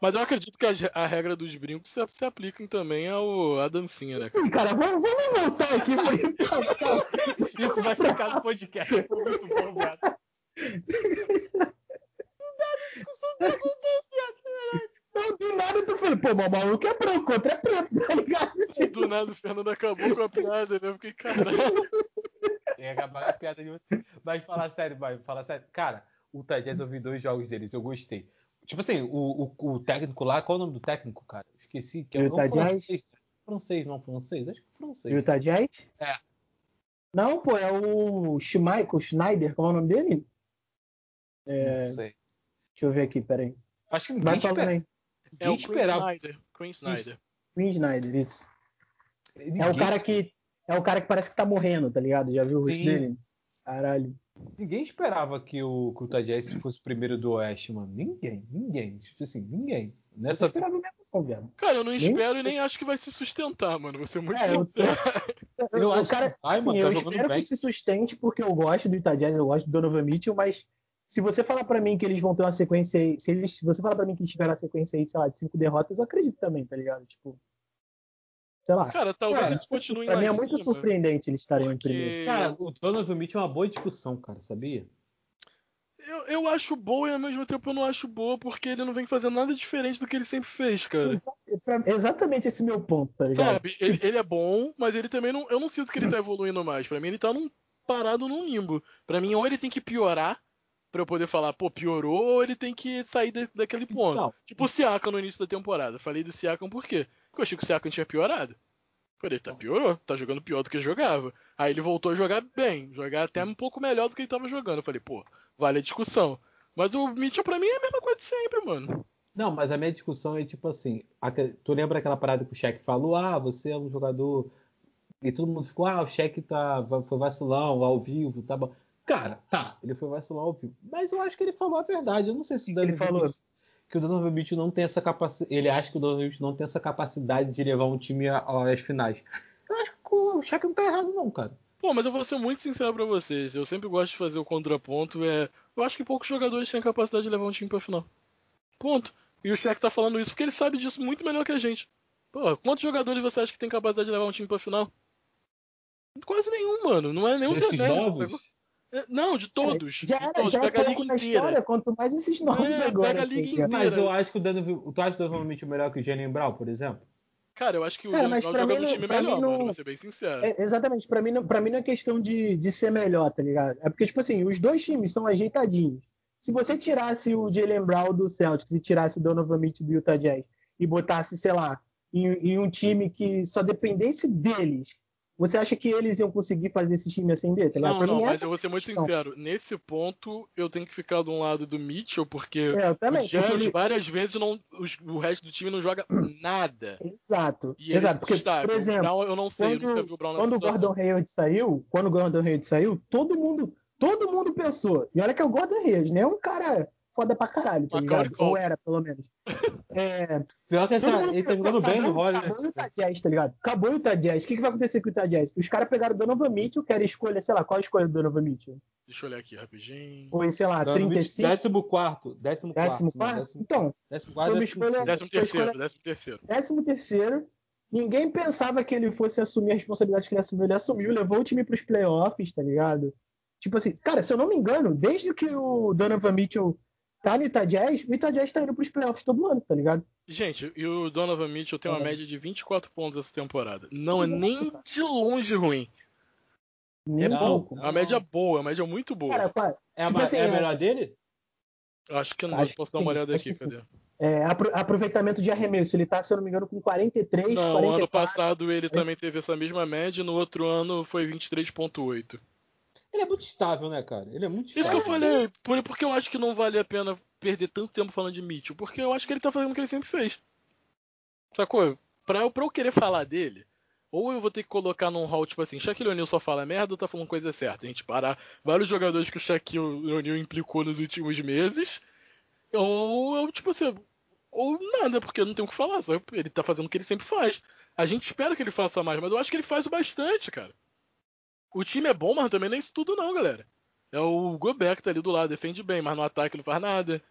S2: Mas eu acredito que a, a regra dos brincos se, se aplicam também ao, à dancinha, né, cara?
S1: Cara, vamos, vamos voltar aqui por.
S3: Isso vai ficar no podcast. Foi muito bom, viado.
S1: Não, do nada tu falou, pô, mas o maluco é branco, outro é preto, tá ligado? Tipo,
S2: Do nada o Fernando acabou com a piada, né? Eu fiquei, caralho.
S3: Ia acabar com a piada de você. Mas falar sério, vai, falar sério. Cara, o Tajaz eu vi dois jogos deles, eu gostei. Tipo assim, o, o, o técnico lá, qual é o nome do técnico, cara? Esqueci. Que é
S1: Utah
S3: um
S1: Jazz?
S3: francês. Francês, não francês? Acho que é francês.
S1: Utah Jazz?
S3: É.
S1: Não, pô, é o Schmeichel, Schneider, qual é o nome dele?
S3: Não sei.
S1: Deixa eu ver aqui, peraí.
S3: Acho que ninguém,
S1: Vai aí.
S2: É o Queen
S3: esperava.
S2: Snyder. Queen Snyder.
S1: Queen Schneider, isso. É o cara que. É o cara que parece que tá morrendo, tá ligado? Já viu o rosto dele? Caralho.
S3: Ninguém esperava que o, que o fosse o primeiro do Oeste, mano. Ninguém, ninguém. Tipo assim, ninguém. Nessa.
S1: esperava mesmo, não, viado.
S2: Cara, eu não
S1: Nem-
S2: espero e nem acho que vai se sustentar, mano. Vou ser muito
S1: É, eu-
S2: sincero.
S3: Eu acho
S1: cara,
S3: que vai,
S1: assim,
S3: mano.
S1: eu
S3: Tá jogando
S1: espero
S3: bem.
S1: que se sustente porque eu gosto do Utah Jazz, eu gosto do Donovan Mitchell, mas se você falar pra mim que eles vão ter uma sequência aí, se eles, se você falar pra mim que eles tiveram uma sequência aí, sei lá, de cinco derrotas, eu acredito também, tá ligado? Tipo, sei lá.
S2: Cara, talvez
S3: Cara,
S2: eles continuem
S1: Pra
S2: lá
S1: mim é muito
S2: cima,
S1: surpreendente eles estarem em primeiro.
S2: Porque
S3: Cara, o Donovan Mitchell é uma boa discussão, cara, sabia?
S2: eu, eu acho boa e ao mesmo tempo eu não acho boa porque ele não vem fazendo nada diferente do que ele sempre fez, cara.
S1: Pra- exatamente esse meu ponto, tá ligado?
S2: Sabe? Ele, ele é bom, mas ele também não. Eu não sinto que ele tá evoluindo mais. Pra mim, ele tá num, parado num limbo. Pra mim, ou ele tem que piorar pra eu poder falar, pô, piorou, ou ele tem que sair da- daquele ponto.
S3: Não.
S2: Tipo o Siakam no início da temporada. Falei do Siakam por quê? Porque eu achei que o Siakam tinha piorado. Falei, tá, piorou, tá jogando pior do que jogava. Aí ele voltou a jogar bem, jogar até um pouco melhor do que ele tava jogando. Eu falei, pô, vale a discussão. Mas o Mitchell pra mim é a mesma coisa de sempre, mano.
S3: Não, mas a minha discussão é tipo assim: tu lembra aquela parada que o Shaq falou? Ah, você é um jogador. E todo mundo ficou, ah, o Shaq tá, foi vacilão ao vivo, tá bom. Cara, tá, ele foi vacilão ao vivo. Mas eu acho que ele falou a verdade. Eu não sei se o
S1: ele
S3: Donovan
S1: falou?
S3: Que o Donovan Mitchell não tem essa capacidade. Ele acha que o Donovan Mitchell não tem essa capacidade de levar um time a- às finais. Eu acho que o Shaq não tá errado, não, cara.
S2: Pô, mas eu vou ser muito sincero pra vocês. Eu sempre gosto de fazer o contraponto. É, eu acho que poucos jogadores têm capacidade de levar um time pra final. Ponto. E o Shaq tá falando isso porque ele sabe disso muito melhor que a gente. Pô, quantos jogadores você acha que tem capacidade de levar um time pra final? Quase nenhum, mano. Não é nenhum
S3: Esses
S2: Demetrius,
S3: novos.
S2: sacou? É, Não, de todos.
S1: Já
S2: de
S1: era,
S2: todos.
S1: já é
S2: Pega a liga inteira.
S1: história, quanto mais esses novos
S2: É,
S1: agora.
S2: pega a
S1: tá
S2: liga
S1: ligado?
S2: inteira.
S3: Mas eu acho que o Donovan, tu acha o Donovan Mitchell melhor que o Jalen Brown, por exemplo?
S2: Cara, eu acho que o
S1: Cara,
S2: Jalen Brown joga
S1: mim
S2: no time
S1: pra mim
S2: melhor,
S1: não-
S2: mano, vou ser bem sincero.
S1: É, exatamente, pra mim, não- pra mim não é questão de, de ser melhor, tá ligado? É porque, tipo assim, os dois times são ajeitadinhos. Se você tirasse o Jalen Brown do Celtics e tirasse o Donovan Mitchell do Utah Jazz e botasse, sei lá, em, em um time que só dependesse deles, você acha que eles iam conseguir fazer esse time ascender, tá?
S2: Não, não,
S1: mim,
S2: mas
S1: essa
S2: eu vou ser muito
S1: questão.
S2: sincero. Nesse ponto, eu tenho que ficar do lado do Mitchell, porque
S1: É, eu também.
S2: o Jazz
S1: ele-
S2: várias vezes não, os- o resto do time não joga nada.
S1: Exato,
S2: E
S1: exato. Porque, por exemplo,
S2: Brown, eu não sei, eu
S1: quando-
S2: nunca vi o Brown
S1: quando o. Gordon Hayward saiu, quando o Gordon Hayward saiu, todo mundo, todo mundo pensou. E olha que é o Gordon Hayward, né? É um cara foda pra caralho, tá ligado? Ou era, pelo menos. É,
S3: Pior que essa,
S1: todo mundo
S3: ele tá jogando bem no Rollins.
S1: Acabou o Utah Jazz, tá ligado? Acabou o Utah Jazz. O que, que vai acontecer com o Utah Jazz? Os caras pegaram o Donovan Mitchell, que era a escolha, sei lá, qual a escolha do Donovan Mitchell?
S2: Deixa eu olhar aqui rapidinho.
S1: Foi, sei lá, 35,
S3: Décimo quarto. Décimo quarto.
S1: décimo
S3: não,
S1: quarto?
S3: décimo-
S1: Então,
S3: Décimo quarto, décimo
S1: escolha-.
S2: Décimo terceiro,
S1: escolha-
S2: décimo terceiro.
S1: Décimo terceiro, ninguém pensava que ele fosse assumir a responsabilidade que ele assumiu. Ele assumiu, levou o time pros playoffs, tá ligado? Tipo assim, cara, se eu não me engano, desde que o Donovan Mitchell tá no Utah Jazz, o Utah Jazz tá indo pros playoffs todo ano, tá ligado?
S2: Gente, e o Donovan Mitchell tem uma
S1: É.
S2: média de 24 pontos essa temporada. Não é nem
S1: cara.
S2: de longe ruim.
S1: Nem
S2: É bom.
S1: pouco.
S2: É uma média boa, é uma média muito boa.
S1: Cara, qual-
S3: É a,
S1: Tipo
S3: ma-
S1: assim,
S3: é a
S1: é-
S3: melhor dele?
S2: Eu acho que eu não
S1: Acho
S2: posso dar uma olhada aqui, cadê?
S1: é, apro- aproveitamento de arremesso, ele tá, se eu não me engano, com 43,
S2: Não,
S1: 44.
S2: ano passado ele também teve essa mesma média, no outro ano foi 23.8.
S3: Ele é muito estável, né, cara? Ele é muito
S2: Isso que
S3: estável.
S2: eu falei, por, porque eu acho que não vale a pena perder tanto tempo falando de Mitchell, porque eu acho que ele tá fazendo o que ele sempre fez. Sacou? Pra, eu- pra eu querer falar dele, ou eu vou ter que colocar num hall, tipo assim, Shaquille O'Neal só fala merda ou tá falando coisa certa? A gente parar vários jogadores que o Shaquille O'Neal implicou nos últimos meses, ou eu, tipo assim, ou nada, porque eu não tenho o que falar, sabe? Ele tá fazendo o que ele sempre faz. A gente espera que ele faça mais, mas eu acho que ele faz o bastante, cara. O time é bom, mas também não é isso tudo não, galera. É o Gobert que tá ali do lado, defende bem, mas no ataque não faz nada.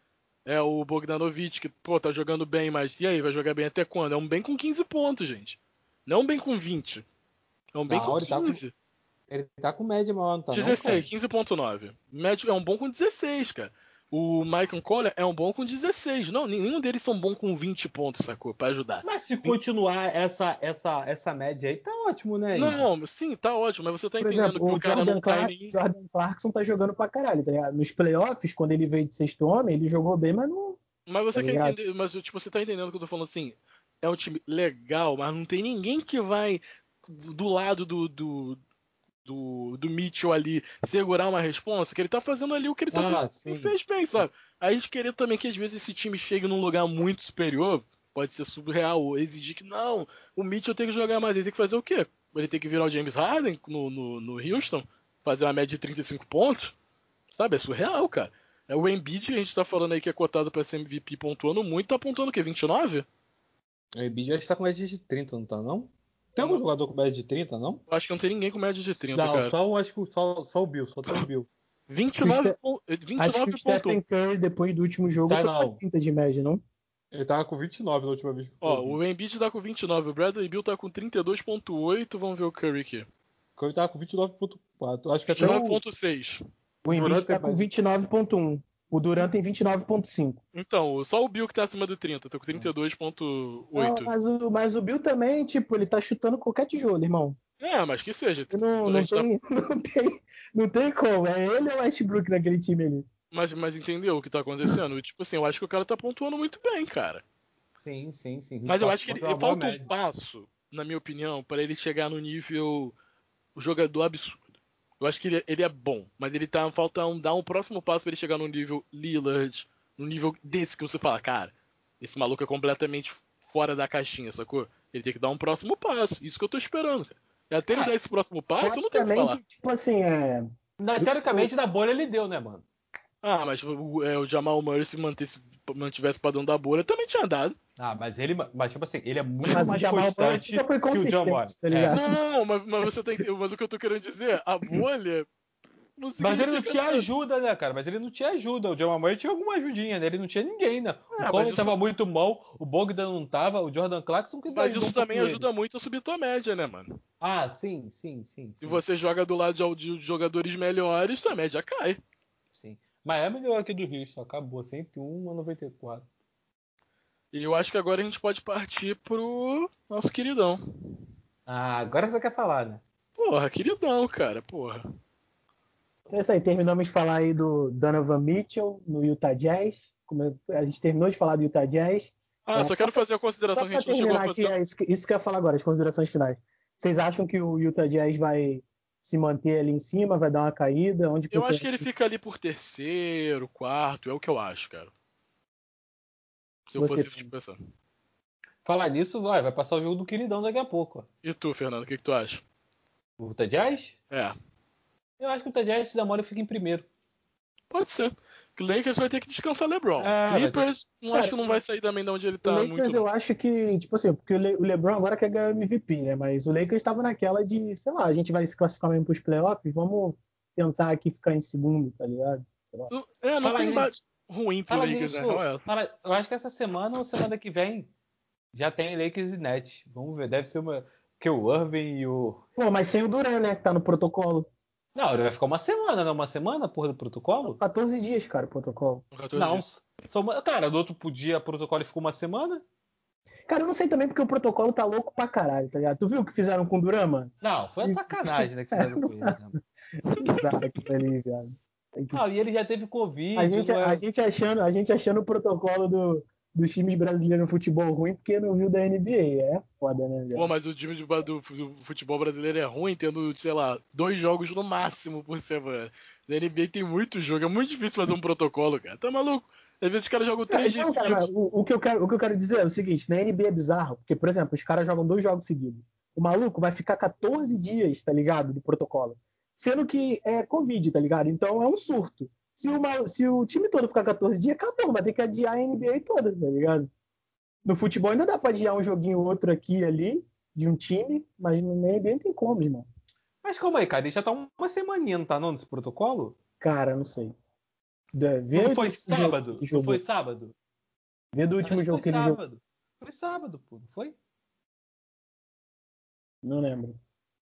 S2: É o Bogdanovic que, pô, tá jogando bem, mas e aí, vai jogar bem até quando? É um bem com 15 pontos, gente. Não um bem com 20. É um bem
S3: Não,
S2: com
S3: ele tá com
S2: 15.
S3: Ele tá com média maior, não tá? não,
S2: 16, 15.9. Médio é um bom com 16, cara. O Michael Conley é um bom com 16. Não, nenhum deles são bom com 20 pontos, sacou? Pra ajudar.
S3: Mas se continuar essa, essa, essa média aí, tá ótimo, né? Igor?
S2: Não, sim, tá ótimo, mas você tá
S1: Por
S2: entendendo
S1: exemplo,
S2: que o
S1: o
S2: cara
S1: Jordan,
S2: não tá
S1: Clark-
S2: nem.
S1: Jordan Clarkson tá jogando pra caralho, tá ligado? Nos playoffs, quando ele veio de sexto homem, ele jogou bem, mas não.
S2: Mas você
S1: Tá
S2: quer
S1: ligado?
S2: entender, mas tipo, você tá entendendo o que eu tô falando assim? É um time legal, mas não tem ninguém que vai do lado do, do, do, do Mitchell ali segurar uma responsa, que ele tá fazendo ali o que ele tá
S3: Ah,
S2: fazendo. fez bem, sabe? A gente querer também que às vezes esse time chegue num lugar muito superior, pode ser surreal, ou exigir que não, o Mitchell tem que jogar mais, ele tem que fazer o quê? Ele tem que virar o James Harden no, no, no Houston, fazer uma média de 35 pontos? Sabe? É surreal, cara. É o Embiid, a gente tá falando aí que é cotado pra ser MVP pontuando muito, tá pontuando o quê? 29?
S3: O Embiid já está com média de 30, não tá não? Tem algum jogador com média de 30, não?
S2: Eu acho que não tem ninguém com média de 30,
S3: não,
S2: cara.
S3: só, o- acho que só, só o Bill, só tem o Bill.
S2: 29, pon-
S1: Acho que
S2: 29
S1: o Stephen Curry, depois do último jogo,
S3: Tá, não.
S1: pra 30 de média, não?
S3: Ele tava com 29 na última vez.
S2: Ó, o Embiid tá com 29, o Bradley Bill tá com 32.8, vamos ver o Curry aqui.
S3: O Curry tava com 29.4. Acho que até o...
S2: 29.6.
S1: O Embiid
S3: Durant
S1: tá com
S3: mais-
S1: 29.1. O Durant tem 29.5.
S2: Então, só o Bill que tá acima do 30, tá com
S1: Não,
S2: 32.8.
S1: Mas o, mas o Bill também, tipo, ele tá chutando qualquer tijolo, irmão.
S2: É, mas que seja.
S1: Não, não,
S2: tá-
S1: tem, não, tem, não tem como. É ele ou o Westbrook naquele time ali.
S2: Mas, mas entendeu o que tá acontecendo? Tipo assim, eu acho que o cara tá pontuando muito bem, cara.
S3: Sim, sim, sim.
S2: Mas eu
S3: Tá
S2: acho que ele, falta um
S3: média.
S2: passo, na minha opinião, para ele chegar no nível o jogador absurdo. Eu acho que ele, ele é bom, mas ele tá falta um, dar um próximo passo para ele chegar no nível Lillard, no nível desse que você fala, cara, esse maluco é completamente fora da caixinha, sacou? Ele tem que dar um próximo passo. Isso que eu tô esperando. Cara. E até ele
S3: É.
S2: dar esse próximo passo, eu não tenho o que
S1: Também
S2: falar.
S1: tipo assim, é.
S3: Na- teoricamente, da bolha ele deu, né, mano?
S2: Ah, mas o, é, o Jamal Murray se mantesse, mantivesse padrão da bolha, também tinha dado.
S3: Ah, mas ele, mas tipo assim, ele é muito
S1: Mas o
S3: mais
S1: Jamal
S3: constante
S1: nunca foi
S3: que o John Morris.
S1: tá ligado?
S3: É.
S2: Não, mas, mas você tá entendendo. Mas o que eu tô querendo dizer, a bolha. Não
S3: Mas ele não
S2: nada.
S3: ajuda, né, cara? Mas ele não tinha ajuda. O Jamal Murray tinha alguma ajudinha, né? Ele não tinha ninguém, né?
S2: Ah,
S3: o
S2: mas isso-
S3: tava muito mal, o Bogdan não tava, o Jordan Clarkson que
S2: Mas isso também
S3: ele.
S2: ajuda muito a subir tua média, né, mano?
S3: Ah, sim, sim, sim.
S2: Se
S3: sim,
S2: você joga do lado de, de jogadores melhores, sua média cai.
S3: Mas é melhor que do Rio, só acabou. 101 a 94.
S2: E eu acho que agora a gente pode partir pro nosso queridão.
S3: Ah, agora você quer falar, né?
S2: Porra, queridão, cara, porra.
S1: Então é isso aí, terminamos de falar aí do Donovan Mitchell no Utah Jazz. Como a gente terminou de falar do Utah Jazz.
S2: Ah,
S1: É,
S2: só quero fazer a consideração
S1: Só
S2: que a gente não chegou a
S1: terminar aqui,
S2: fazer.
S1: é isso, que, isso que eu ia falar agora, as considerações finais. Vocês acham que o Utah Jazz vai se manter ali em cima, vai dar uma caída? Onde
S2: Eu
S1: você-
S2: acho que ele fica ali por terceiro, quarto, é o que eu acho, cara. Se eu
S1: Você
S2: fosse
S1: tem.
S2: pensar.
S3: Falar nisso, vai, vai passar o jogo do queridão daqui a pouco. ó.
S2: E tu, Fernando, o que, que tu acha?
S3: O Utah Jazz?
S2: É,
S3: Eu acho que o Utah Jazz, se der mole, fica em primeiro.
S2: pode ser. O Lakers vai ter que descansar LeBron.
S3: É, vai ter-
S2: Clippers, não
S1: Cara,
S2: acho que não vai sair também de onde ele
S1: O
S2: tá
S1: Lakers
S2: muito.
S1: eu acho que, tipo assim, porque o Le- o LeBron agora quer ganhar MVP, né? Mas o Lakers estava naquela de, sei lá, a gente vai se classificar mesmo pros playoffs, vamos tentar aqui ficar em segundo, tá ligado?
S2: É, não
S3: Fala
S2: tem bate ruim pro
S3: Fala
S2: Lakers, né? É.
S3: fala- eu acho que essa semana ou semana que vem já tem Lakers e Nets. Vamos ver, deve ser uma. Porque o Irving e o.
S1: Pô, mas sem o Duran, né? Que tá no protocolo.
S3: Não, ele vai ficar uma semana, não? Uma semana, porra, do protocolo?
S1: 14 dias, cara, o protocolo.
S2: Com 14
S3: Não.
S2: dias.
S3: Só uma... Cara, no outro dia, protocolo ficou uma semana?
S1: Cara, eu não sei também porque o protocolo tá louco pra caralho, tá ligado? Tu viu o que fizeram com o Duran, mano?
S3: Não, foi a sacanagem, né, que fizeram com ele. Né?
S1: Que-
S3: Não, e ele já teve Covid.
S1: A gente,
S3: é-
S1: a, gente achando, a gente achando o protocolo do, dos times brasileiros no futebol ruim porque não viu da NBA. É foda, né?
S2: Pô, mas o time de- do, do futebol brasileiro é ruim, tendo, sei lá, dois jogos no máximo por semana. Na NBA tem muito jogo, é muito difícil fazer um protocolo, cara. Tá maluco? Às vezes os caras jogam três dias
S1: cara, o, o que eu quero, o que eu quero dizer é o seguinte: na NBA é bizarro, porque, por exemplo, os caras jogam dois jogos seguidos. O maluco vai ficar 14 dias, tá ligado? Do protocolo. Sendo que é Covid, tá ligado? Então é um surto. Se, uma, se o time todo ficar 14 dias, acabou, vai ter que adiar a NBA toda, tá ligado? No futebol ainda dá pra adiar um joguinho ou outro aqui e ali, de um time, mas na NBA não tem como, irmão.
S3: Mas calma aí, cara, ele já tá uma semaninha, não tá não, nesse protocolo?
S1: Cara, não sei. Da-
S3: Não foi sábado? Não
S1: jogou.
S3: foi sábado?
S1: Vê do último jogo que
S3: foi
S1: ele jogou.
S3: sábado. Foi sábado, pô, não foi?
S1: Não lembro.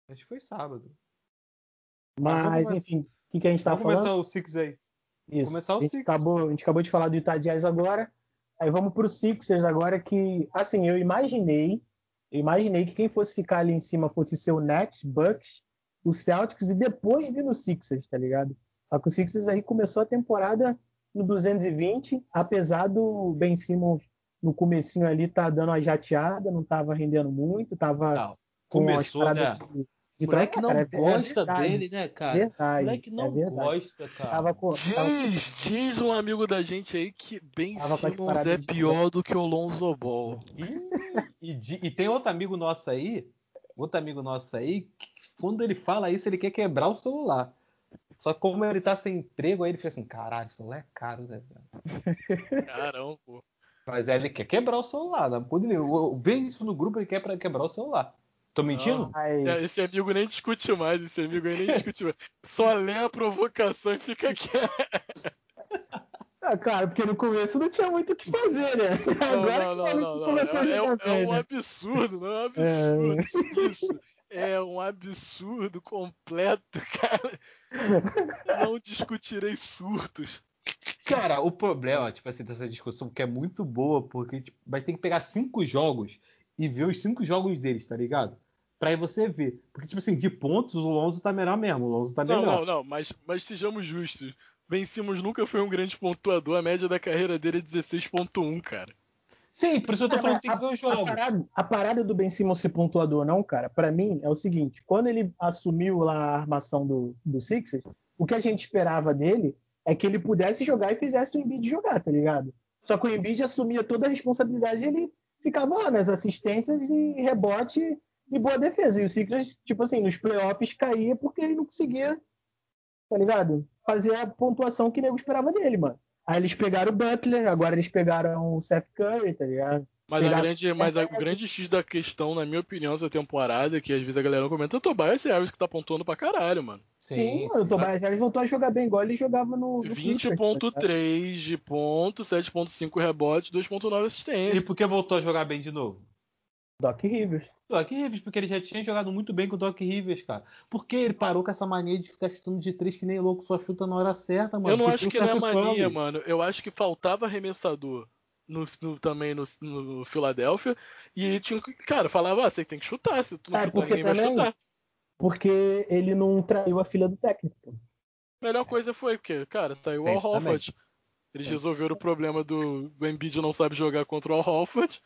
S3: Acho que foi sábado.
S1: Mas,
S3: vamos-
S1: enfim, o que, que a gente tá
S3: Vamos
S1: falando?
S3: começar o Six aí.
S1: Isso.
S3: começar o
S1: a, gente
S3: Sixers.
S1: acabou, a gente acabou de falar do Utah Jazz agora. Aí vamos pro Sixers agora que, assim, eu imaginei, eu imaginei que quem fosse ficar ali em cima fosse ser o Nets, Bucks, o Celtics e depois vir no Sixers, tá ligado? Só que o Sixers aí começou a temporada no 220, apesar do Ben Simmons no comecinho ali tá dando uma jateada, não tava rendendo muito, tava
S3: Não, começou, né?
S1: de, de
S3: O moleque não
S1: cara, é- é
S3: gosta
S1: verdade,
S3: dele, né, cara?
S1: Verdade,
S3: o moleque não
S1: é verdade.
S3: gosta, cara.
S1: Tava com, tava
S2: Diz, diz um amigo da gente aí que Ben
S1: Tava
S2: Simmons é
S1: de-
S2: pior do que o Lonzo Ball.
S3: E, e e tem outro amigo nosso aí, outro amigo nosso aí, que quando ele fala isso, ele quer quebrar o celular. Só que como ele tá sem emprego, aí ele fica assim, caralho, esse celular é caro, né? cara?"
S2: Caramba, pô.
S3: Mas aí ele quer quebrar o celular. Né? Quando ele vê isso no grupo, ele quer pra quebrar o celular. Tô mentindo?
S1: Mas-
S2: É, Esse amigo nem discute mais, esse amigo aí nem discute mais. Só lê a provocação e fica quieto.
S1: Ah, cara, porque no começo não tinha muito o que fazer, né?
S2: Não,
S1: Agora
S2: não, não,
S1: que
S2: não, não.
S1: a
S2: É, é um- é um absurdo, não é um absurdo. Isso é um absurdo completo, cara. Não discutirei surtos.
S3: Cara, o problema, tipo assim, dessa discussão que é muito boa, porque tipo, mas tem que pegar cinco jogos e ver os cinco jogos deles, tá ligado? Pra aí você ver. Porque, tipo assim, de pontos, o Lonzo tá melhor mesmo. O Lonzo tá
S2: Não,
S3: melhor.
S2: não, não, mas, mas sejamos justos. Ben Simmons nunca foi um grande pontuador, a média da carreira dele é 16.1, cara.
S3: Sim, por isso eu tô falando que tem que ver os
S1: a,
S3: jogos.
S1: parada, a parada do Ben Simmons ser pontuador, não, cara, pra mim é o seguinte: quando ele assumiu lá a armação do, do Sixers, o que a gente esperava dele é que ele pudesse jogar e fizesse o Embiid jogar, tá ligado? Só que o Embiid assumia toda a responsabilidade e ele ficava lá nas assistências e rebote e boa defesa. E o Sixers, tipo assim, nos playoffs caía porque ele não conseguia, tá ligado? Fazer a pontuação que o nego esperava dele, mano. Aí eles pegaram o Butler, agora eles pegaram o Seth Curry, tá ligado?
S2: Mas, a grande, mas a- o grande X da questão, na minha opinião, dessa temporada, que às vezes a galera não comenta, é o Tobias Harris que tá pontuando pra caralho, mano.
S1: Sim, mano, o Tobias Harris voltou a jogar bem igual ele jogava no. no Clippers, tá ligado?
S2: 20.3 de ponto, 7.5 rebote, 2.9
S3: E
S2: assistência.
S3: por que voltou a jogar bem de novo?
S1: Doc Rivers.
S3: Doc Rivers, porque ele já tinha jogado muito bem com o Doc Rivers, cara. Por que ele parou com essa mania de ficar chutando de três que nem louco, só chuta na hora certa, mano?
S2: Eu não
S3: Porque
S2: acho que
S3: o
S2: não é mania, mano. Eu acho que faltava arremessador no, no, também no, no Philadelphia. E tinha, cara, falava, ah, você tem que chutar, se tu não
S1: É,
S2: chutar, ninguém vai chutar.
S1: Porque ele não traiu a filha do técnico. pô.
S2: A melhor coisa foi porque, cara, saiu o
S3: Tem
S2: Al. Horford. Eles resolveram o problema do o Embiid não sabe jogar contra o Al Horford.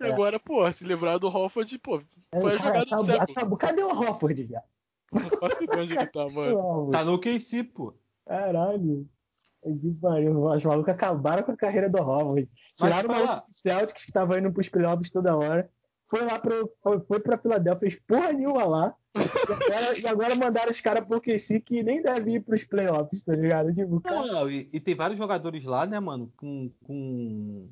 S2: E
S1: É.
S2: agora, pô, se livrar do Horford, pô,
S1: É,
S2: foi a jogada do
S1: acabou-
S2: século.
S1: acabou. Cadê o Horford, viado?
S2: Não faço ideia onde ele tá, mano.
S3: Tá no KC, pô.
S1: Caralho. Os malucos acabaram com a carreira do Horford. Tiraram o maluco do Celtics, que estava indo pros playoffs toda hora. Foi lá pro, foi, foi pra Filadélfia, fez porra nenhuma lá. E agora, e agora mandaram os caras pro QC que nem deve ir pros playoffs, tá ligado? Tipo, cara,
S3: Não, e, e tem vários jogadores lá, né, mano, com, com,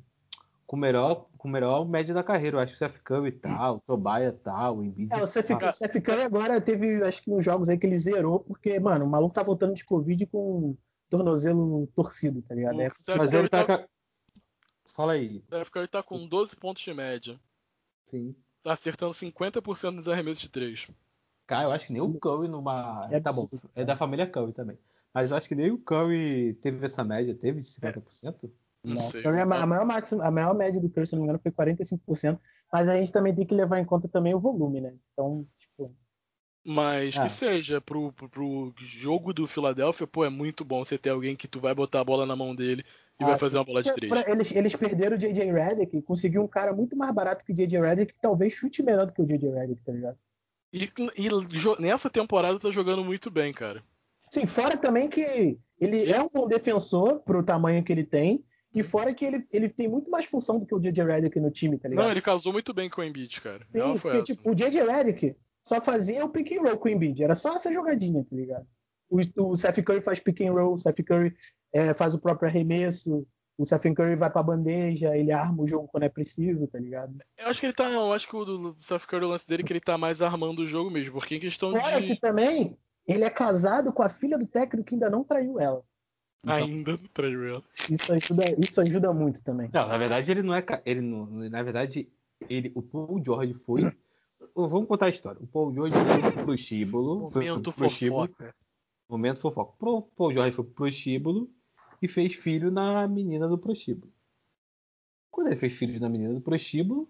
S3: com melhor, com melhor média da carreira. Eu acho que o Seth Curry tal, o Tobias tal, o Embiid.
S1: É, o Seth, o Seth Curry agora teve, acho que uns jogos aí que ele zerou, porque, mano, o maluco tá voltando de Covid com tornozelo torcido, tá ligado? É,
S2: O Steph
S3: Mas ele tá.
S2: tá,
S3: Fala aí.
S2: Steph Curry tá com 12 pontos de média.
S3: Sim.
S2: Tá acertando 50% dos arremessos de 3.
S3: Cara, eu acho que nem o Curry numa.
S1: É
S3: tá bom,
S1: absurdo,
S3: é da família Curry também. Mas eu acho que nem o Curry teve essa média, teve de 50%?
S2: Não
S1: Não,
S2: sei.
S1: Curry, a maior máxima, a maior média do Curry, se não me engano, foi 45%, mas a gente também tem que levar em conta também o volume, né? Então, tipo,
S2: Mas
S3: Ah.
S2: que seja, pro, pro, pro jogo do Philadelphia, pô, é muito bom você ter alguém que tu vai botar a bola na mão dele e vai
S1: Ah,
S2: fazer uma bola de
S1: pra-
S2: 3.
S1: pra- eles, eles perderam o J.J. Redick, conseguiu um cara muito mais barato que o J.J. Redick, que talvez chute melhor do que o J.J. Redick, tá ligado?
S2: E, e nessa temporada tá jogando muito bem, cara.
S1: Sim, fora também que ele é um bom defensor pro tamanho que ele tem, e fora que ele, ele tem muito mais função do que o J.J. Redick no time, tá ligado?
S2: Não, ele casou muito bem com o Embiid, cara.
S1: Sim, porque, tipo, o J.J. Redick só fazia o pick and roll com o Embiid. Era só essa jogadinha, tá ligado? O, o Seth Curry faz pick and roll, o Seth Curry é, faz o próprio arremesso, o Seth Curry vai pra bandeja, ele arma o jogo quando é preciso, tá ligado?
S2: Eu acho que ele tá. Eu acho que o do Seth Curry, o lance dele é que ele tá mais armando o jogo mesmo. Porque em questão
S1: Fora que
S2: de.
S1: também ele é casado com a filha do técnico que ainda não traiu ela.
S2: Ainda não traiu ela.
S1: Isso ajuda, isso ajuda muito também.
S3: Não, na verdade ele não é. Ele não, na verdade, ele, o Paul George foi. Vamos contar a história. O Paul George foi pro foi
S2: Momento
S3: prostíbulo.
S2: fofoca.
S3: Momento fofoca. Pro Paul George foi pro prostíbulo e fez filho na menina do prostíbulo. Quando ele fez filho na menina do prostíbulo,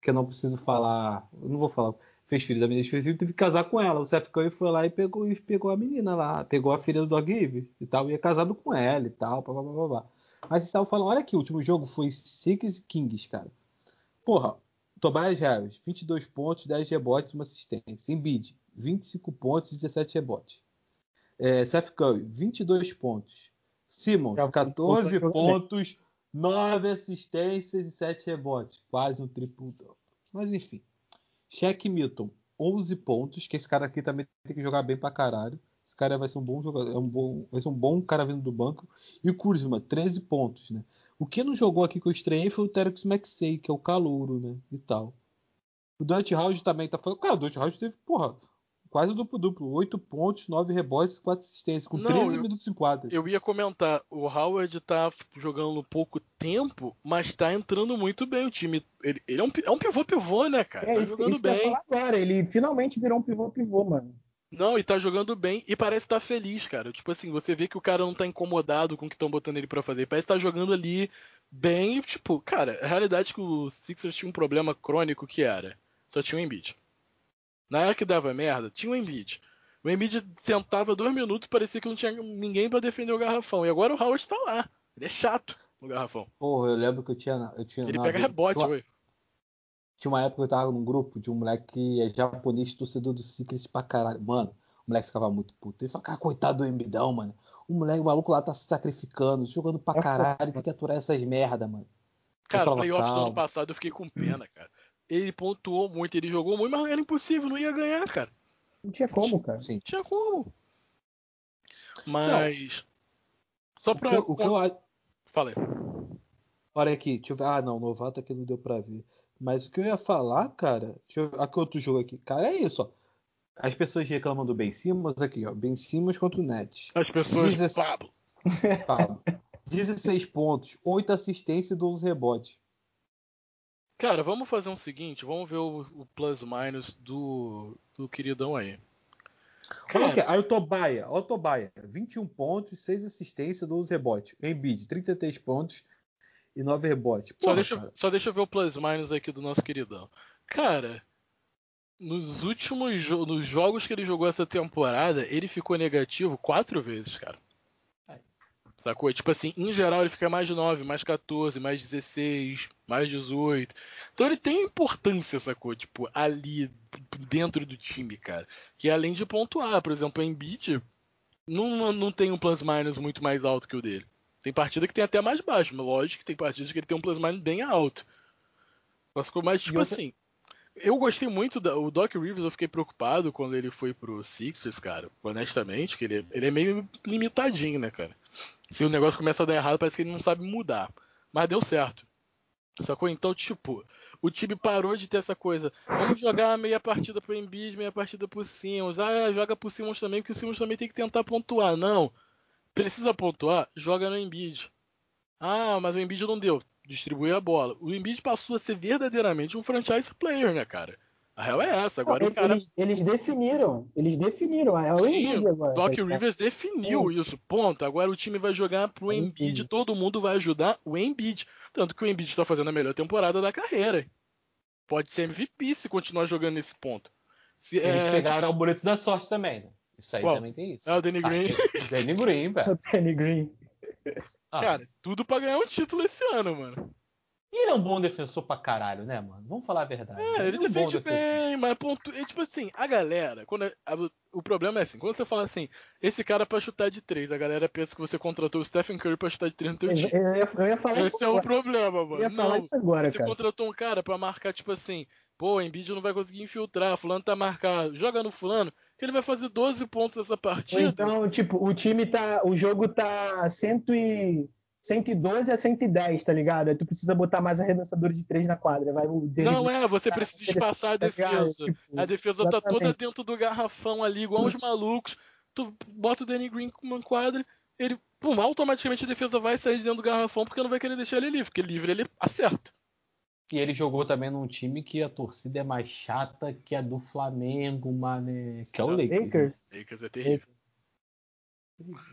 S3: que eu não preciso falar, eu não vou falar, fez filho da menina do prostíbulo, teve que casar com ela. O Seth Curry foi lá e pegou, e pegou a menina lá, pegou a filha do Dog Rivers e tal, e é casado com ela e tal, blá, blá, blá, blá, blá. Mas vocês estavam falando, olha aqui, o último jogo foi Six Kings, cara. Porra, Tobias Harris, 22 pontos, 10 rebotes, uma assistência. Embiid, 25 pontos, 17 rebotes. É, Seth Curry, 22 pontos. Simmons,
S1: Já
S3: 14
S1: voltou a jogar
S3: pontos, 9 assistências e 7 rebotes. Quase um triplo. Mas enfim. Shaq Milton, 11 pontos, que esse cara aqui também tem que jogar bem pra caralho. Esse cara vai ser um bom jogador, é um bom, vai ser um bom cara vindo do banco. E o Kuzma, 13 pontos, né? O que não jogou aqui que eu estranhei foi o Terex Maxey, que é o calouro, né? E tal. O Dante House também tá falando. Cara, o Dante House teve, porra, quase duplo-duplo. 8 pontos, 9 rebotes, 4 assistências, com
S2: Não,
S3: 13
S2: eu-
S3: minutos em quadra.
S2: Eu ia comentar, o Howard tá jogando pouco tempo, mas tá entrando muito bem o time. Ele, ele é, um, é um pivô-pivô, né, cara?
S1: É
S2: tá
S1: isso,
S2: jogando
S1: isso
S2: bem.
S1: falar agora. Ele finalmente virou um pivô-pivô, mano.
S2: Não, e tá jogando bem e parece estar feliz, cara. Tipo assim, você vê que o cara não tá incomodado com o que estão botando ele pra fazer. Parece que tá jogando ali bem. Tipo, cara, a realidade é que o Sixers tinha um problema crônico que era. Só tinha o Embiid. Na era que dava merda, tinha o Embiid. O Embiid sentava dois minutos parecia que não tinha ninguém pra defender o garrafão. E agora o Howard tá lá. Ele é chato no garrafão.
S3: Porra, eu lembro que eu tinha. Eu tinha
S2: Ele
S3: na-
S2: pega rebote, oi.
S3: Tinha uma época que eu tava num grupo de um moleque que é japonês, torcedor do Secret pra caralho. Mano, o moleque ficava muito puto. Ele falava, cara, coitado do Embidão, mano. O moleque, o maluco lá tá se sacrificando, jogando pra
S1: É
S3: caralho, tem que aturar essas merda, mano.
S2: Cara, o
S3: falava,
S2: playoffs do ano passado eu fiquei com pena, cara. Ele pontuou muito, ele jogou muito, mas era impossível, não ia ganhar, cara.
S1: Não tinha como, cara.
S3: Sim.
S2: Não tinha como. Mas. Só
S3: O
S2: pra.
S3: que, eu- o que eu.
S2: Falei.
S3: Olha aqui, deixa eu ver. Ah, não, novato aqui não deu pra ver. Mas o que eu ia falar, cara. Deixa eu ver. Aqui outro jogo aqui. Cara, é isso, ó. As pessoas reclamam do Ben Simmons aqui, ó. Ben Simmons contra o Nets.
S2: As pessoas.
S3: Diz-
S2: Pablo.
S3: Pablo. 16 pontos, 8 assistências e 12 rebotes.
S2: Cara, vamos fazer um seguinte, vamos ver o, o plus minus do, do queridão aí.
S3: Como é que é?
S2: Cara,
S3: Aí o Tobaia, ó o Tobaia, 21 pontos, 6 assistências, 12 rebotes. Embiid, 33 pontos e no Overbot.
S2: Só deixa, só deixa eu ver o plus minus aqui do nosso queridão. Cara, nos últimos jo nos jogos que ele jogou essa temporada, ele ficou negativo quatro vezes, cara. Sacou? Tipo assim, em geral ele fica mais 9, mais 14, mais 16, mais 18. Então ele tem importância, sacou? Tipo, ali dentro do time, cara. Que além de pontuar, por exemplo, o Embiid não, não tem um plus minus muito mais alto que o dele. Tem partida que tem até mais baixo, mas lógico que tem partidas que ele tem um plus minus bem alto. Mas ficou mais tipo assim. Eu gostei muito da, o Doc Rivers, eu fiquei preocupado quando ele foi pro Sixers, cara. Honestamente, que ele, ele é meio limitadinho, né, cara? Se o negócio começa a dar errado, parece que ele não sabe mudar. Mas deu certo. Sacou? Então, tipo, o time parou de ter essa coisa. Vamos jogar meia partida pro Embiid, meia partida pro Simmons. Ah, joga pro Simmons também, porque o Simmons também tem que tentar pontuar. Não. Precisa pontuar? Joga no Embiid. Ah, mas o Embiid não deu distribuir a bola. O Embiid passou a ser verdadeiramente um franchise player, né, cara? A real é essa. Agora
S1: não,
S2: o cara.
S1: Eles, eles, definiram. Eles definiram. É o Sim, Embiid agora.
S2: Doc tá Rivers definiu Sim. isso. Ponto. Agora o time vai jogar pro Embiid. Embiid. Todo mundo vai ajudar o Embiid. Tanto que o Embiid está fazendo a melhor temporada da carreira. Pode ser MVP se continuar jogando nesse ponto.
S3: Se, Eles é, pegaram tipo... o boleto da sorte também, né? Isso aí Qual? também tem isso.
S2: É o Danny Green.
S3: Ah, Danny Green, velho.
S1: o Danny Green.
S2: Ah. Cara, tudo pra ganhar um título esse ano, mano.
S3: E ele é um bom defensor pra caralho, né, mano? Vamos falar a verdade.
S2: É, ele, ele é um defende bem, mas ponto. E, tipo assim, a galera, quando a, a, o problema é assim, quando você fala assim, esse cara é pra chutar de três, a galera pensa que você contratou o Stephen Curry pra chutar de três no teu time.
S1: Eu, ia, eu ia falar
S2: Esse é o problema, mano. Eu
S1: ia falar
S2: não,
S1: isso agora,
S2: você
S1: cara.
S2: contratou um cara pra marcar, tipo assim, pô, o Embiid não vai conseguir infiltrar, fulano tá marcado, joga no fulano, que ele vai fazer 12 pontos nessa partida.
S1: Então, tipo, o time tá. O jogo tá cento e 112 a 110, tá ligado? Aí tu precisa botar mais arremessadores de 3 na quadra. Vai
S2: Não é, você precisa espaçar a tá defesa. Tipo, a defesa exatamente. tá toda dentro do garrafão ali, igual os malucos. Tu bota o Danny Green com uma quadra, ele, pum, automaticamente a defesa vai sair dentro do garrafão porque não vai querer deixar ele livre, porque livre ele acerta.
S3: E ele jogou também num time que a torcida é mais chata que a do Flamengo, mano, que é o Lakers.
S1: Lakers,
S2: né? Lakers é terrível.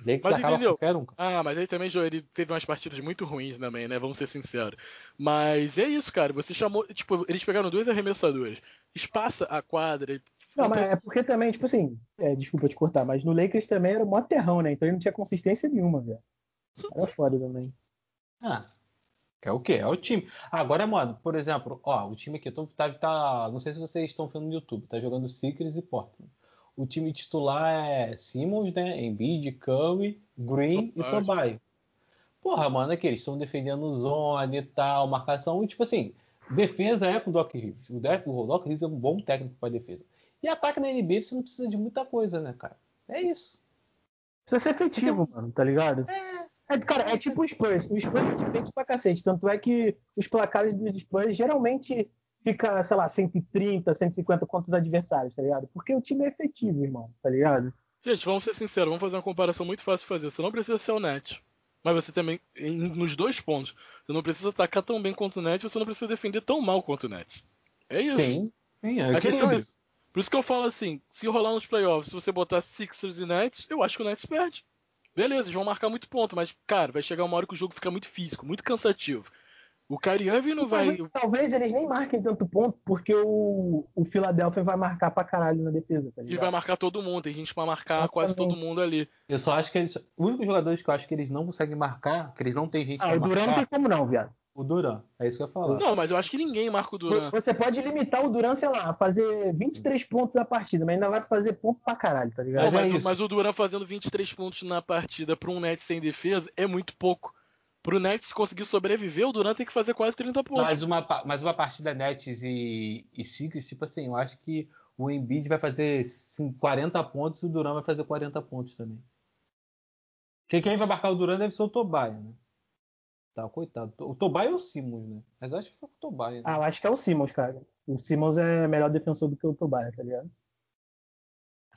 S3: Lakers
S2: mas entendeu?
S3: Um,
S2: ah, mas aí também, ele teve umas partidas muito ruins também, né? Vamos ser sinceros. Mas é isso, cara. Você chamou. Tipo, eles pegaram dois arremessadores. Espaça a quadra.
S1: Não, mas é porque também, tipo assim, é, desculpa te cortar, mas no Lakers também era mó terrão, né? Então ele não tinha consistência nenhuma, velho. Era foda também.
S3: Ah. É o quê? É o time. Agora, mano, por exemplo, ó, o time aqui, tô, tá, tá, não sei se vocês estão vendo no YouTube, tá jogando Seekers e Portland o time titular é Simmons, né? Embiid, Curry, Green e Tobias. Porra, mano, é que eles estão defendendo zone e tal, marcação. E, tipo assim, defesa é com o Doc Rivers. O, o Doc Rivers é um bom técnico para defesa. E ataque na NBA você não precisa de muita coisa, né, cara? É isso.
S1: Precisa ser efetivo, mano, tá ligado?
S3: É.
S1: É, cara, é tipo o Spurs. O Spurs é diferente pra cacete. Tanto é que os placares dos Spurs geralmente fica, sei lá, 130, 150 contra os adversários, tá ligado? Porque o time é efetivo, irmão, tá ligado?
S2: Gente, vamos ser sinceros, vamos fazer uma comparação muito fácil de fazer. Você não precisa ser o net. Mas você também, em, nos dois pontos, você não precisa atacar tão bem quanto o net, você não precisa defender tão mal quanto o net. É isso.
S3: Sim, sim é
S2: Aquele é isso. Por isso que eu falo assim, se rolar nos playoffs, se você botar Sixers e Nets, eu acho que o Nets perde. Beleza, eles vão marcar muito ponto, mas, cara, vai chegar uma hora que o jogo fica muito físico, muito cansativo. O Kyrie Irving não
S1: vai.
S2: Talvez,
S1: talvez, eles nem marquem tanto ponto, porque o, o Philadelphia vai marcar pra caralho na defesa. Tá
S2: e vai marcar todo mundo, tem gente pra marcar Exatamente. quase todo mundo ali.
S3: Eu só acho que eles. Os únicos jogadores que eu acho que eles não conseguem marcar, que eles não tem gente ah,
S1: pra
S3: marcar.
S1: O Duran não tem como não, viado.
S3: O Duran, é isso que eu ia falar.
S2: Não, mas eu acho que ninguém marca o Duran.
S1: Você pode limitar o Duran, sei lá, fazer 23 pontos na partida, mas ainda vai fazer ponto pra caralho, tá ligado?
S2: Não, mas, é o, mas o Duran fazendo 23 pontos na partida pra um net sem defesa é muito pouco. Pro Nets conseguir sobreviver, o Durant tem que fazer quase 30 pontos.
S3: Mas uma, mas uma partida Nets e, e Sixers, tipo assim, eu acho que o Embiid vai fazer 40 pontos e o Durant vai fazer 40 pontos também. Porque quem vai marcar o Durant deve ser o Tobias, né? Tá, coitado. O Tobias ou o Simmons, né? Mas acho que foi o Tobias. Né?
S1: Ah, eu acho que é o Simmons, cara. O Simmons é melhor defensor do que o Tobias, tá ligado?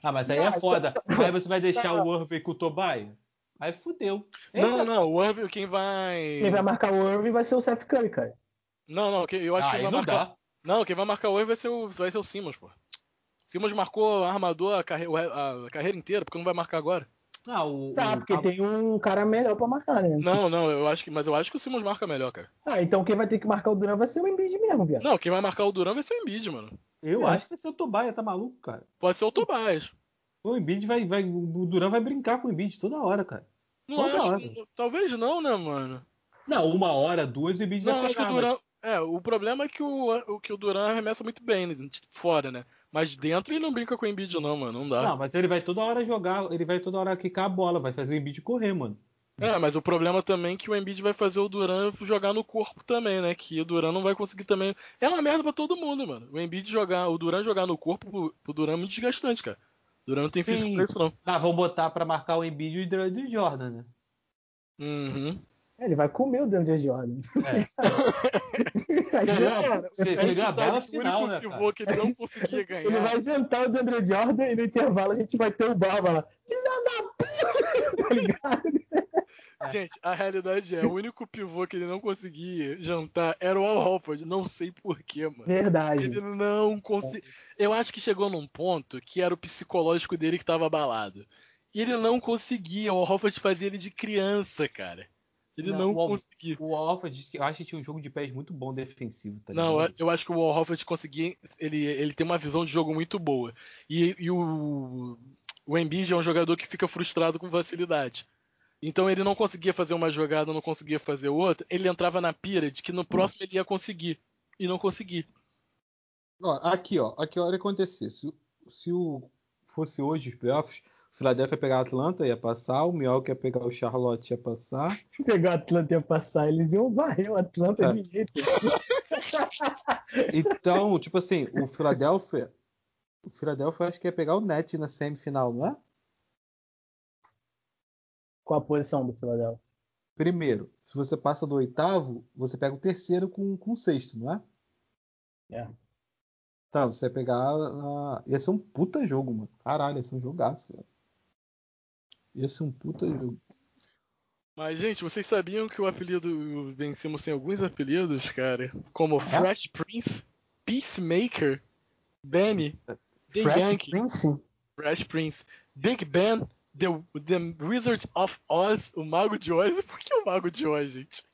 S3: Ah, mas aí é foda. Aí você vai deixar o Irving com o Tobias? Aí fudeu.
S2: Não, não, o Irving, quem vai.
S1: Quem vai marcar o Irving vai ser o Seth Curry, cara.
S2: Não, não, eu acho ah, que quem vai
S3: não
S2: marcar.
S3: Dá.
S2: Não, quem vai marcar o Irving vai ser o, vai ser o Simmons, pô. Simmons marcou armador a, carre... a carreira inteira, porque não vai marcar agora.
S3: Ah, o,
S1: Tá,
S3: o-
S1: porque
S3: a-
S1: tem um cara melhor pra marcar, né?
S2: Não, não, eu acho que. Mas eu acho que o Simmons marca melhor, cara.
S1: Ah, então quem vai ter que marcar o Duran vai ser o Embiid mesmo, viado.
S2: Não, quem vai marcar o Duran vai ser o Embiid, mano.
S3: Eu
S1: É.
S3: acho que vai ser o Tobias, tá maluco, cara?
S2: Pode ser o Tobias.
S3: O Embiid vai, vai. O Duran vai brincar com o Embiid toda hora, cara.
S2: Não
S3: Toda
S2: acho.
S3: hora.
S2: Talvez não, né, mano?
S3: Não, uma hora, duas, o Embiid
S2: Não,
S3: vai
S2: acho que o
S3: pegar,
S2: Duran. É, o problema é que o, o, que o Duran arremessa muito bem, né, fora, né? Mas dentro ele não brinca com o Embiid, não, mano. Não dá.
S3: Não, mas ele vai toda hora jogar, ele vai toda hora quicar a bola, vai fazer o Embiid correr, mano.
S2: É, mas o problema também é que o Embiid vai fazer o Duran jogar no corpo também, né? Que o Duran não vai conseguir também. É uma merda pra todo mundo, mano. O Embiid jogar, o Duran jogar no corpo pro, Duran é muito desgastante, cara. O Duran não tem
S3: Sim.
S2: físico pra isso, não.
S3: Ah, vão botar pra marcar o Embiid e o Dra- do Jordan, né?
S2: Uhum.
S1: É, Ele vai comer o DeAndre Jordan.
S3: É. Você-
S2: A
S3: final, né, cara?
S2: que ele não conseguia
S1: Ele
S2: ganhar.
S1: vai jantar o DeAndre Jordan e no intervalo a gente vai ter o Barba lá. Filha da puta! Tá ligado?
S2: Gente, a realidade é, o único pivô que ele não conseguia jantar era o Al Horford. Não sei porquê, mano.
S1: Verdade.
S2: Ele não conseguia. Eu acho que chegou num ponto que era o psicológico dele que tava abalado. E ele não conseguia. O Al Horford fazia ele de criança, cara. Ele não,
S3: Não, o Al-
S2: conseguia.
S3: O Alfred, eu acho que tinha um jogo de pés muito bom defensivo, tá
S2: Não,
S3: ligado?
S2: eu acho que o Al Horford conseguia. Ele, ele tem uma visão de jogo muito boa. E, e o, o Embiid é um jogador que fica frustrado com facilidade. Então ele não conseguia fazer uma jogada, não conseguia fazer outra. Ele entrava na pira de que no próximo ele ia conseguir. E não conseguia.
S3: Ó, aqui, ó, aqui olha o que acontecer. Se, se o, fosse hoje os playoffs, Philadelphia ia pegar a Atlanta, ia passar, o Milwaukee ia pegar o Charlotte, ia passar.
S1: Pegar o Atlanta ia passar, eles iam varrer o Atlanta
S3: É.
S1: de jeito.
S3: Então, tipo assim, o Philadelphia, o Philadelphia acho que ia pegar o Net na semifinal, não é?
S1: Com a posição do Philadelphia.
S3: Primeiro, se você passa do oitavo, você pega o terceiro com, com o sexto, não é?
S1: É.
S3: Tá, você ia pegar. a- Ia ser um puta jogo, mano. Caralho, ia ser um jogaço, velho. Ia ser um puta jogo.
S2: Mas, gente, vocês sabiam que o apelido o Ben Simmons tem alguns apelidos, cara? Como Fresh Prince, Peacemaker, Benny, The
S1: Fresh
S2: Yankee,
S1: Prince?
S2: Fresh Prince, Big Ben, The, The Wizard of Oz, o Mago de Oz. Por que o Mago de Oz, gente?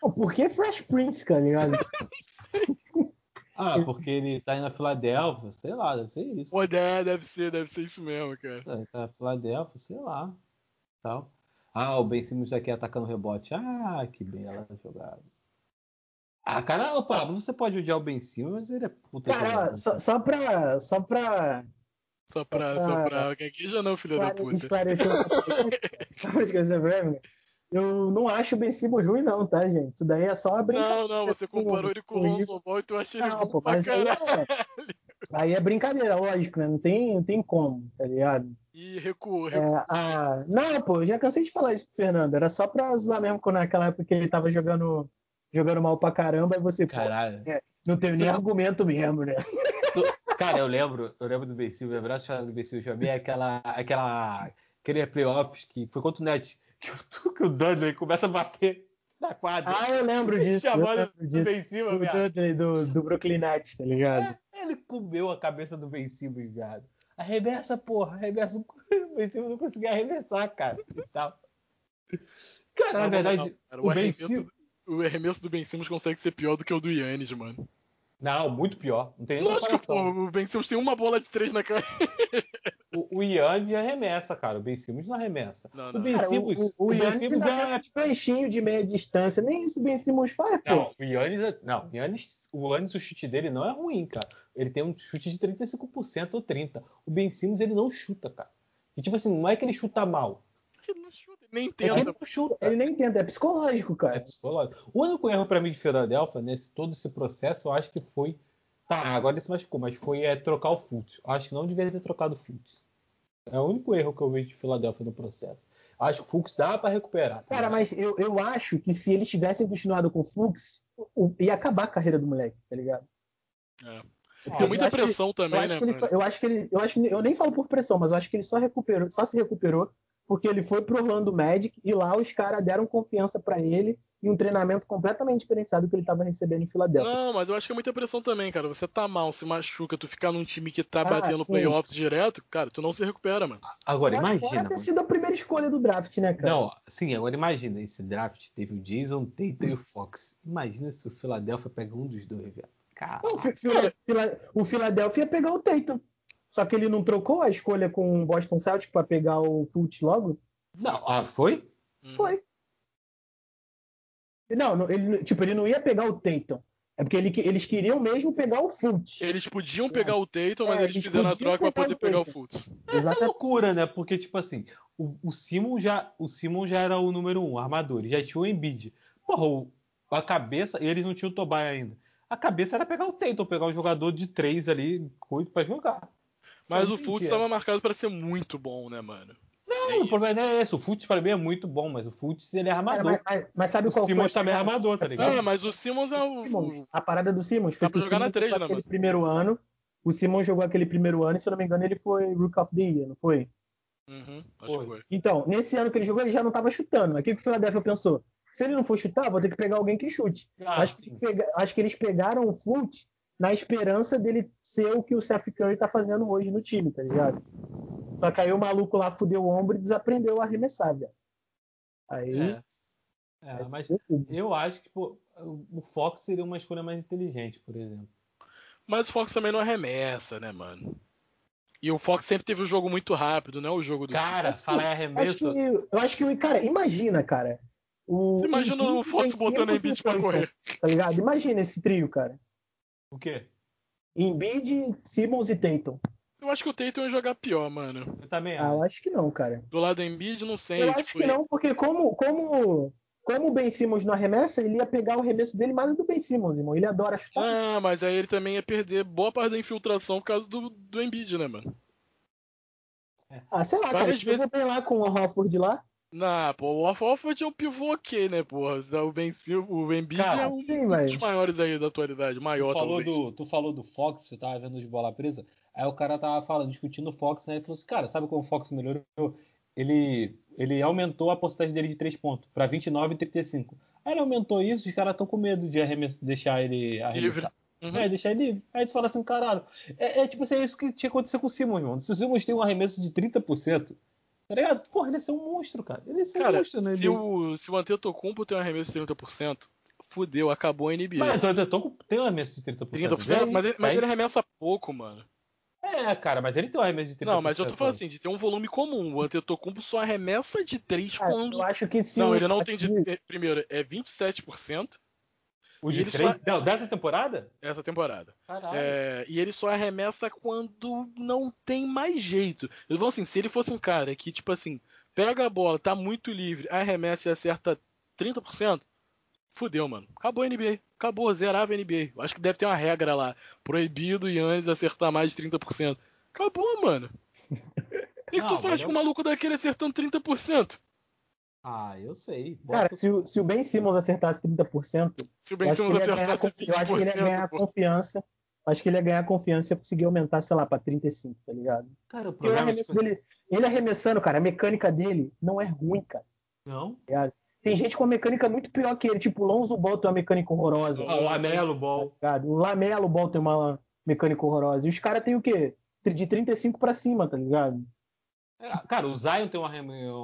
S1: Por que Fresh Prince, ligado?
S3: Ah, porque ele tá aí na Filadélfia, sei lá, deve ser isso.
S2: Pô, é, deve ser, deve ser isso mesmo, cara.
S3: É, tá na Filadélfia, sei lá. Tal. Ah, o Ben Simmons aqui atacando rebote. Ah, que bela jogada. Ah, cara, Pablo, você pode odiar o Ben Simmons, mas ele é puta
S1: Cara,
S3: jogador.
S1: só, só pra. Só pra
S2: Só pra, só pra. Gagueja não, filho da puta.
S1: esclarecer uma coisa, só pra esclarecer pra eu não acho o Ben Simmons ruim, não, tá, gente? Isso daí é só uma brincadeira.
S2: Não, não, você comparou ele com o Lonzo Ball e tu achou ele
S1: Não, pô, mas aí
S2: caralho.
S1: é, aí é brincadeira, lógico, né? Não tem, não tem como, tá ligado?
S2: E recuou, recuou.
S1: É, ah, não, pô, eu já cansei de falar isso pro Fernando. Era só pra zoar mesmo quando naquela época que ele tava jogando, jogando mal pra caramba e você, pô,
S3: Caralho.
S1: não tem nem argumento mesmo, né?
S3: Cara, eu lembro, eu lembro do Ben Simmons, lembrar do Ben Simmons, é aquela, aquela, aquele playoffs que foi contra o Net, que o, que o Dudley começa a bater na quadra.
S1: Ah, eu lembro disso.
S3: Chamando
S1: lembro disso.
S3: Ben Simmons, viado.
S1: Dudley, do, do Brooklyn Nets, tá ligado?
S3: Ele comeu a cabeça do Ben Simmons, viado. Arremessa, porra, arremessa. O Ben Simmons não conseguia arremessar, cara. E tal. Cara, na
S2: Não,
S3: verdade,
S2: não, cara,
S3: o, Ben
S2: arremesso,
S3: Simmons.
S2: o arremesso do Ben Simmons consegue ser pior do que o do Yannis, mano.
S3: Não, muito pior. Não tem nem
S2: Lógico, pô,
S3: comparação.
S2: o Ben Simmons tem uma bola de três na cara.
S3: O, o Yannis arremessa, cara. O Ben Simmons não arremessa.
S2: Não,
S3: O
S2: não.
S3: Ben
S1: Cara,
S3: Simmons,
S1: o, o, o
S3: o Ben Simmons é.
S1: é um ganchinho de meia distância. Nem isso o Ben Simmons faz, pô.
S3: Não, o Yannis, é- não, o Yannis, o Yannis, o chute dele não é ruim, cara. Ele tem um chute de 35% ou 30%. O Ben Simmons, ele não chuta, cara. E tipo assim, não é que ele chuta mal.
S2: Ele não chuta, nem
S1: Ele
S2: tenta.
S1: não chuta, ele nem tenta, é psicológico,
S3: É
S1: cara.
S3: psicológico. O único erro pra mim de Philadelphia, nesse todo esse processo, eu acho que foi. Tá, agora ele se machucou, mas foi é, trocar o Fultz. Eu acho que não deveria ter trocado o Fultz. É o único erro que eu vejo de Philadelphia no processo. Eu acho que o Fultz dá pra recuperar. tá
S1: Cara, mas eu, eu acho que se eles tivessem continuado com o Fux, o- ia acabar a carreira do moleque, tá ligado?
S2: É.
S1: Eu
S2: Tem muita
S1: acho que-
S2: pressão
S1: Eu
S2: também,
S1: acho,
S2: né?
S1: que só- eu acho que ele, eu acho que eu nem falo por pressão, mas eu acho que ele só recuperou, só se recuperou porque ele foi pro Orlando Magic e lá os caras deram confiança para ele e um treinamento completamente diferenciado do que ele estava recebendo em Filadélfia.
S2: Não, mas eu acho que é muita pressão também, cara. Você tá mal, se machuca, tu ficar num time que tá
S1: Ah,
S2: batendo
S1: sim.
S2: playoffs direto, cara, tu não se recupera, mano.
S3: Agora,
S1: Fora
S3: imagina.
S1: ter
S3: mano.
S1: sido a primeira escolha do draft, né, cara?
S3: Não, sim, agora imagina. Esse draft teve o Jason Tatum e o Fox. Imagina se o Philadelphia pega um dos dois, velho. Cara,
S1: Não, o Fi- Fila- Fila- o Philadelphia ia pegar o Tatum. Só que ele não trocou a escolha com o Boston Celtics para pegar o Fultz logo?
S3: não, ah, foi?
S2: Uhum.
S1: Foi. Não, ele, tipo, ele não ia pegar o Tatum. É porque ele- eles queriam mesmo pegar o Fultz.
S2: Eles podiam pegar o Tatum, mas
S1: É,
S2: eles
S1: eles
S2: fizeram a troca pra
S1: pegar
S2: poder
S1: o
S2: pegar o. Fultz.
S3: Essa é
S1: Exatamente.
S3: loucura, né? Porque, tipo assim, o, o Simon já, o Simon já era o número um, armador. Já tinha o Embiid. Porra, o- a cabeça, e eles não tinham o Tobias ainda. A cabeça era pegar o Tatum, pegar um jogador de três ali, coisa pra jogar.
S2: Mas o Fultz
S3: entendi,
S2: tava marcado pra ser muito bom, né, mano?
S3: Não, o problema não é esse. O Fultz pra mim é muito bom, mas o Fultz ele é
S1: Cara,
S3: armador.
S1: mas, mas- mas sabe
S3: o
S1: qual a
S3: também é armador, tá ligado?
S2: É, mas o Simmons é o.
S1: A parada do Simmons foi
S2: Dá pra jogar na
S1: Simmons
S2: três,
S1: jogou
S2: né,
S1: aquele
S2: mano?
S1: primeiro ano. O Simmons jogou aquele primeiro ano e, se eu não me engano, ele foi Rook of the Year, não foi?
S2: Uhum, acho
S3: Foi.
S2: que foi.
S1: Então, nesse ano que ele jogou, ele já não estava chutando. Aqui que o Philadelphia pensou: se ele não for chutar, vou ter que pegar alguém que chute.
S3: Ah,
S1: acho, que, pega- acho que eles pegaram o Fultz na esperança dele ser o que o Seth Curry tá fazendo hoje no time, tá ligado? Só que aí o maluco lá fudeu o ombro e desaprendeu a arremessar, velho. Aí.
S3: É. É, mas eu acho que pô, o Fox seria uma escolha mais inteligente, por exemplo.
S2: Mas o Fox também não arremessa, né, mano? E o Fox sempre teve um jogo muito rápido, não é o jogo do.
S3: Cara, falar em
S1: Acho que,
S3: arremesso.
S1: eu acho que, cara, imagina, cara. O,
S2: Você imagina o
S1: Embiid
S2: Fox botando o Embiid pra correr.
S1: Tá ligado? Imagina esse trio, cara.
S3: O quê?
S1: Embiid, Simmons e Tatum.
S2: Eu acho que o Tatum ia jogar pior, mano.
S3: Eu também
S1: Ah, eu
S3: acho.
S1: acho que não, cara.
S2: Do lado do Embiid, não sei.
S1: Eu
S2: tipo,
S1: acho que não, porque como, como, como o Ben Simmons não arremessa, ele ia pegar o arremesso dele mais do Ben Simmons, irmão. Ele adora chutar.
S2: Ah, mas aí ele também ia perder boa parte da infiltração por causa do, do Embiid, né, mano?
S1: Ah, sei lá, cara.
S2: várias
S1: Se
S2: vezes-
S1: eu lá com o Hofford lá.
S2: Nah, pô, o Horford é um pivô ok, né, porra? O Ben Sil- o Embiid
S3: Cara,
S2: é um
S1: sim,
S2: dos
S1: mas-
S2: maiores aí da atualidade, maior
S3: Tu falou,
S2: talvez.
S3: do, tu falou do Fox, você tava vendo os bola presa. Aí o cara tava falando, discutindo o Fox, né? Ele falou assim, cara, sabe como o Fox melhorou? Ele, ele aumentou a porcentagem dele de 3 pontos para 29 e 35. Aí ele aumentou isso, os caras estão com medo de deixar ele arremessar.
S2: Uhum.
S3: É, deixar ele livre. Aí tu fala assim, caralho, é, é tipo assim, é isso que tinha acontecido com o Simmons, irmão. Se o Simmons tem um arremesso de 30%, tá ligado? Porra, ele ia ser um monstro, cara. Ele ia ser um
S2: Cara,
S3: monstro, né?
S2: se o, se o Antetokounmpo tem um arremesso de 30%, fudeu, acabou a NBA.
S3: Mas o Antetokounmpo tem um arremesso de 30%.
S2: 30%? Mas ele, mas
S3: Aí-
S2: ele arremessa pouco, mano.
S3: É, cara, mas ele tem um arremesso de 30%.
S2: Não, mas eu tô falando assim, de ter um volume comum. O Antetokounmpo só arremessa de 3
S1: Cara,
S2: quando...
S1: eu acho que se
S2: Não, ele não tem
S1: que-
S2: de... Primeiro, é 27%
S3: O de
S2: ele
S3: 3?
S2: só-
S3: Não, dessa temporada?
S2: essa temporada.
S3: Caralho.
S2: É, e ele só arremessa quando não tem mais jeito. Eu vou assim, se ele fosse um cara que, tipo assim, pega a bola, tá muito livre, arremessa e acerta 30%, fudeu, mano. Acabou a NBA. Acabou, zerava a NBA. Eu acho que deve ter uma regra lá. Proibido o Yannis acertar mais de 30%. Acabou, mano. O que, que tu faz
S3: eu-
S2: com o maluco daquele acertando 30%?
S3: Ah, eu sei.
S1: Cara,
S3: Bota-
S1: se, o- se o Ben Simmons acertasse 30%,
S2: Se o
S1: eu
S2: Ben
S1: acho, que
S2: Simmons
S1: ele ia ganhar,
S2: acertasse
S1: confi- eu acho que ele ia ganhar
S2: 20%, pô.
S1: confiança. Acho que ele ia ganhar confiança e ia conseguir aumentar, sei lá, pra 35, tá ligado?
S3: Cara, o problema é
S1: arremesso dele, ele arremessando, cara, a mecânica dele não é ruim, cara.
S3: Não.
S1: Tem gente com uma mecânica muito pior que ele, tipo o Lonzo Ball tem uma mecânica horrorosa.
S3: Ah, o Lamelo Ball.
S1: tá? O Lamelo Ball tem uma mecânica horrorosa. E os caras têm o quê? De 35 pra cima, tá ligado?
S3: É, Cara, o Zion tem uma,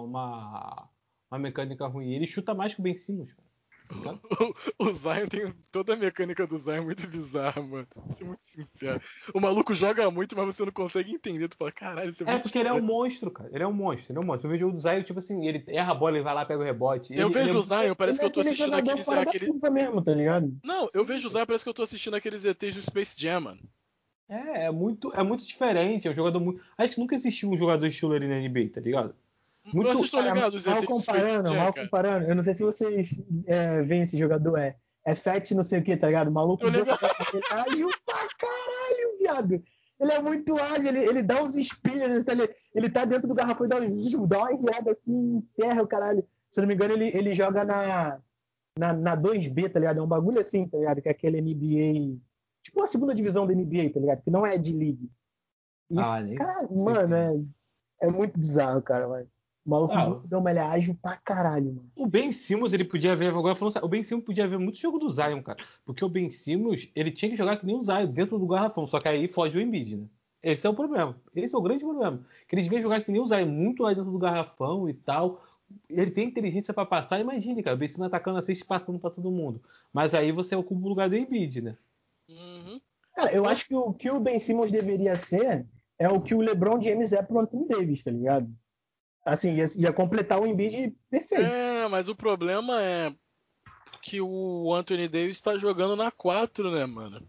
S3: uma, uma mecânica ruim. Ele chuta mais que o Ben Simmons, cara. Tá ligado?
S2: O Zion tem toda a mecânica do Zion é muito bizarra, mano. Isso é muito sincero. O maluco joga muito, mas você não consegue entender. Tu fala, caralho, isso é,
S3: É
S2: muito
S3: porque ele é um
S2: estranho."
S3: monstro, cara. Ele é um monstro, ele é um monstro. Eu vejo o Zion, tipo assim, ele erra a bola, ele vai lá, pega o rebote.
S2: Eu
S3: Ele-
S2: vejo
S3: ele
S2: o Zion, parece
S1: Ele
S2: que eu
S1: é
S2: tô
S1: aquele
S2: assistindo aqueles. aquele...
S1: mesmo, tá ligado?
S2: Não, eu vejo o Zion, parece que eu tô assistindo aqueles ETs do Space Jam, mano.
S3: É, é muito, é muito diferente. É um jogador muito. Acho que nunca existiu um jogador estilo ali na NBA, tá ligado? Muito-
S2: Vocês estão
S1: Cara,
S2: ligados, os
S1: mal comparando, mal
S2: cara?
S1: comparando. Eu não sei se vocês é, veem esse jogador, é, é fat não sei o que, tá ligado? O maluco ele é ágil pra caralho, viado. Ele é muito ágil, ele, ele dá uns spinners, tá, ele, ele tá dentro do garrafão e dá, uns, dá uma enfiada assim, enterra o caralho. Se eu não me engano, ele, ele joga na, na, na 2B, tá ligado? É um bagulho assim, tá ligado? Que é aquele NBA. Tipo a segunda divisão da NBA, tá ligado? Que não é de league. E,
S3: Ah, sei
S1: mano,
S3: é.
S1: é, é muito bizarro, cara, mas O maluco
S3: Ah,
S1: muito deu uma ele é ágil pra caralho, mano.
S3: O Ben Simmons, ele podia ver, agora falando o Ben Simmons podia ver muito jogo do Zion, cara. Porque o Ben Simmons, ele tinha que jogar que nem o Zion, dentro do garrafão, só que aí foge o Embiid, né? Esse é o problema. Esse é o grande problema. Que eles vêm jogar que nem o Zion, muito lá dentro do garrafão e tal. Ele tem inteligência pra passar, imagine, cara, o Ben Simmons atacando a cesta e passando pra todo mundo. Mas aí você ocupa o lugar do Embiid, né?
S2: Uhum.
S1: Cara, eu acho que o que o Ben Simmons deveria ser é o que o LeBron James é pro Anthony Davis, tá ligado? Assim, ia, ia completar o Embiid perfeito.
S2: É, mas o problema é que o Anthony Davis tá jogando na 4, né, mano?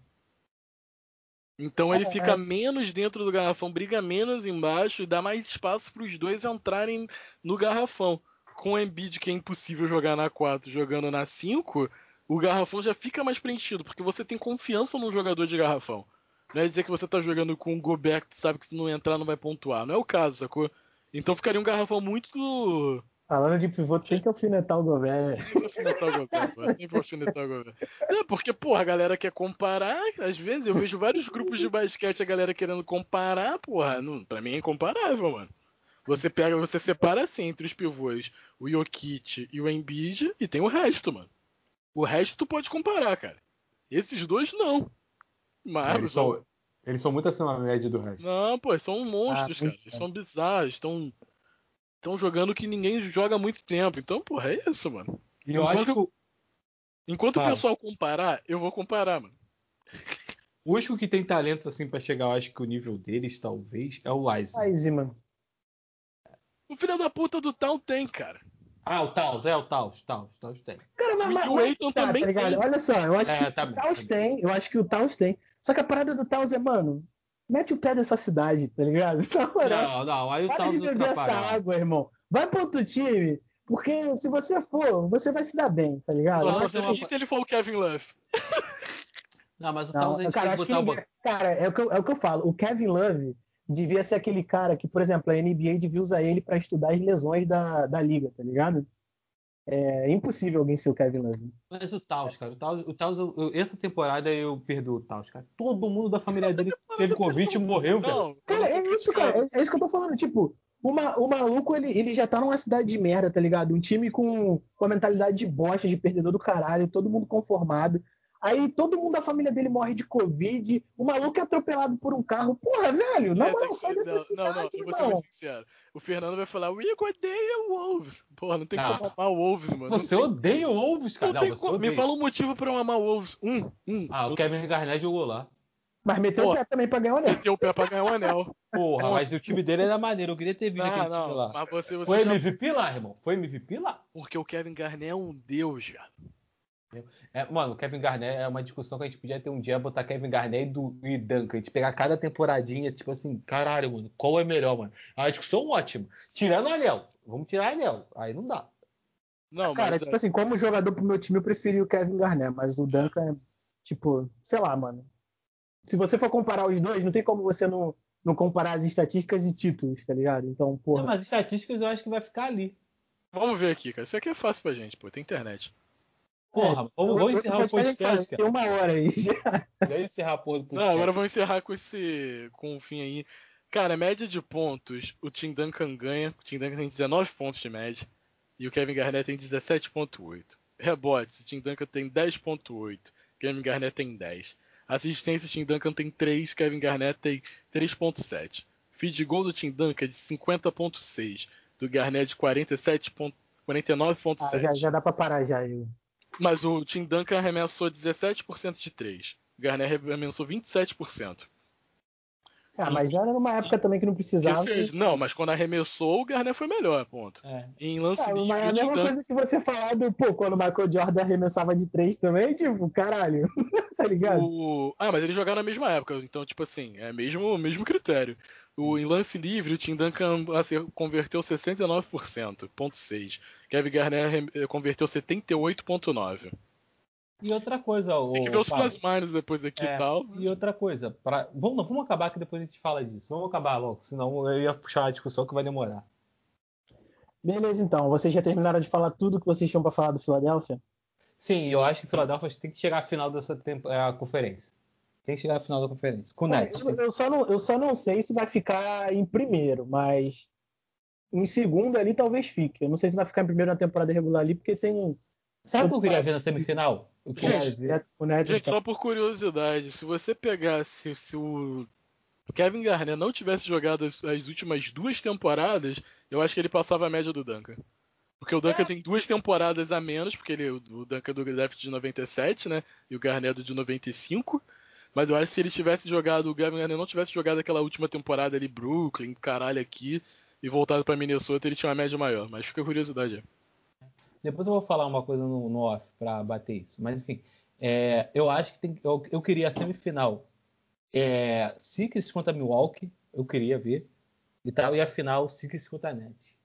S2: Então ele
S1: É,
S2: fica
S1: é.
S2: menos dentro do garrafão, briga menos embaixo e dá mais espaço pros dois entrarem no garrafão. Com o Embiid, que é impossível jogar na 4, jogando na 5, o garrafão já fica mais preenchido, porque você tem confiança no jogador de garrafão. Não é dizer que você tá jogando com um Gobert que sabe que se não entrar não vai pontuar. Não é o caso, sacou? Então ficaria um garrafão muito
S1: Falando de pivô, tem que alfinetar o Gobert.
S2: Tem que alfinetar o Gobert, mano. Tem que alfinetar o Gobert. É, porque, porra, a galera quer comparar. Às vezes eu vejo vários grupos de basquete a galera querendo comparar, porra. Não, pra mim é incomparável, mano. Você pega, você separa assim entre os pivôs o Jokic e o Embiid e tem o resto, mano. O resto tu pode comparar, cara. Esses dois não. Mas
S3: eles, são, eles são muito acima da média do resto.
S2: não, pô, são monstros,
S1: Ah,
S2: cara. Eles são bizarros, estão estão jogando que ninguém joga há muito tempo. Então, porra, é isso, mano.
S3: E eu acho que
S2: Enquanto
S3: Fala.
S2: o pessoal comparar, eu vou comparar, mano.
S3: o único que tem talento assim pra chegar, eu acho que o nível deles, talvez, é o Wise.
S1: Mas, mano.
S2: O filho da puta do Town tem, cara.
S3: Ah, o Taos, é o Taos, Taos, Taos tem.
S1: Cara, mas,
S2: E
S1: mas-
S2: o
S1: mas-
S2: Aiton
S1: tá,
S2: também
S1: tá
S2: tem.
S1: Olha só, eu acho
S3: É,
S1: que
S3: tá
S1: o Taos
S3: tá bem.
S1: tem, eu acho que o Taos tem. Só que a parada do Taos é, mano, mete o pé dessa cidade, tá ligado?
S3: Não, não, aí o
S1: para
S3: Taos
S1: de beber essa água, irmão. Vai pro outro time, porque se você for, você vai se dar bem, tá ligado?
S2: Só, se, ele, e se ele for o Kevin Love?
S3: Não, mas o
S1: Não,
S3: Taos a gente
S1: cara,
S3: tem que
S1: acho que
S3: botar o
S1: cara, é o, que eu, é o que eu falo. O Kevin Love devia ser aquele cara que, por exemplo, a NBA devia usar ele pra estudar as lesões da, da liga, tá ligado? É impossível alguém ser o Kevin Love.
S3: Mas o Taos, cara, o Taos, o Taos eu- essa temporada eu perdoo o Taos, cara. Todo mundo da família dele teve Covid e morreu, velho.
S2: Não,
S1: Cara, é isso, cara. É, é isso que eu tô falando. Tipo, o, ma- o maluco, ele, ele já tá numa cidade de merda, tá ligado? Um time com, com a mentalidade de bosta, de perdedor do caralho, todo mundo conformado. Aí todo mundo da família dele morre de Covid. O maluco é atropelado por um carro. Porra, velho, na
S2: É,
S1: moral,
S2: tem-
S1: sai dessa
S2: não, não,
S1: cidade,
S2: não, eu vou ser sincero. O Fernando vai falar, o Igor odeia o Wolves. Porra, não tem
S3: Não.
S2: como amar o Wolves, mano.
S3: Você
S2: não tem,
S3: odeia o Wolves, cara.
S2: não tem
S3: você
S2: como. Me
S3: odeia.
S2: fala um motivo pra eu amar o Wolves. Um, um.
S3: Ah, o Kevin Garnett jogou lá.
S1: Mas meteu
S2: Pô.
S1: o pé também pra ganhar o anel.
S2: Meteu o pé pra ganhar um anel.
S3: Porra, mas o time dele era maneiro. Eu queria ter visto
S2: Não,
S3: aquele time
S2: não,
S3: lá.
S2: mas você, você
S3: Foi
S2: já...
S3: MVP lá, irmão. Foi MVP lá.
S2: Porque o Kevin Garnett é um deus, cara.
S3: É, mano, o Kevin Garnett é uma discussão que a gente podia ter um dia, botar Kevin Garnett e, do, e Duncan. A gente pegar cada temporadinha, tipo assim, caralho, mano, qual é melhor, mano? É uma discussão ótima. Tirando o anel. Vamos tirar o anel. Aí não dá.
S2: Não,
S1: Cara,
S2: mas
S1: tipo
S2: é,
S1: assim, como jogador pro meu time, eu preferi o Kevin Garnett, mas o Duncan é, tipo, sei lá, mano. Se você for comparar os dois, não tem como você não, não comparar as estatísticas e títulos, tá ligado? Então, porra.
S3: Não, mas estatísticas eu acho que vai ficar ali.
S2: vamos ver aqui, cara. Isso aqui é fácil pra gente, pô. Tem internet.
S3: Porra, vamos, vamos encerrar o podcast,
S1: Tem
S3: cara.
S1: uma hora aí já.
S3: Já encerrar a porra do
S2: Não,
S3: podcast.
S2: agora vamos encerrar com esse. com o fim aí. Cara, média de pontos, o Tim Duncan ganha. O Tim Duncan tem 19 pontos de média. E o Kevin Garnett tem 17.8. Rebotes, o Tim Duncan tem 10.8. Kevin Garnett tem 10. Assistência, o Tim Duncan tem 3. Kevin Garnett tem 3.7. Feed goal do Tim Duncan é de 50.6. Do Garnett de 47. ponto- 49.7.
S1: Ah, já, já dá pra parar já. Eu.
S2: Mas o Tim Duncan arremessou 17% de 3. O Garnett arremessou 27%.
S1: Ah, mas já era numa época também que não
S2: Que
S1: precisava.
S2: seja, não, mas quando arremessou, o Garnett foi melhor, ponto.
S3: É.
S2: Em lance
S1: Ah,
S2: livre,
S1: mas é a mesma coisa que você falar do, pô, quando o Michael Jordan arremessava de três também, tipo, caralho. tá ligado?
S2: O... Ah, mas eles jogaram na mesma época, então, tipo assim, é mesmo mesmo critério. O, em lance livre, o Tim Duncan assim, converteu 69%, ponto 6. Kevin Garnett eh, converteu 78,9.
S3: E outra coisa, o
S2: Tem que ver os plus minus depois aqui
S3: É,
S2: e tal.
S3: E outra coisa, pra... vamos, vamos acabar que depois a gente fala disso. Vamos acabar logo, senão eu ia puxar uma discussão que vai demorar.
S1: Beleza, então. Vocês já terminaram de falar tudo que vocês tinham pra falar do Philadelphia?
S3: Sim, eu acho que o Philadelphia tem que chegar à final dessa tempo... é, a conferência. Tem que chegar à final da conferência. Com o Nets.
S1: Eu, eu só não, eu só não sei se vai ficar em primeiro, mas em segundo ali talvez fique. Eu não sei se vai ficar em primeiro na temporada regular ali, porque tem.
S3: Sabe o que eu queria ver na semifinal? Eu queria
S2: Gente,
S3: ver.
S1: o Ned
S2: Gente,
S1: tá-
S2: só por curiosidade, se você pegasse se o Kevin Garnett não tivesse jogado as, as últimas duas temporadas, eu acho que ele passava a média do Duncan. Porque o Duncan tem duas temporadas a menos, porque ele, o Duncan é do draft de 97, né? E o Garnett é de 95. Mas eu acho que se ele tivesse jogado, o Garnett não tivesse jogado aquela última temporada ali, Brooklyn, caralho, aqui, e voltado pra Minnesota, ele tinha uma média maior. Mas fica a curiosidade aí.
S3: Depois eu vou falar uma coisa no, no off pra bater isso. Mas enfim, é, eu acho que tem, eu, eu queria a semifinal. É, Sixers contra Milwaukee, eu queria ver. E tal, e a final, Sixers contra Nets.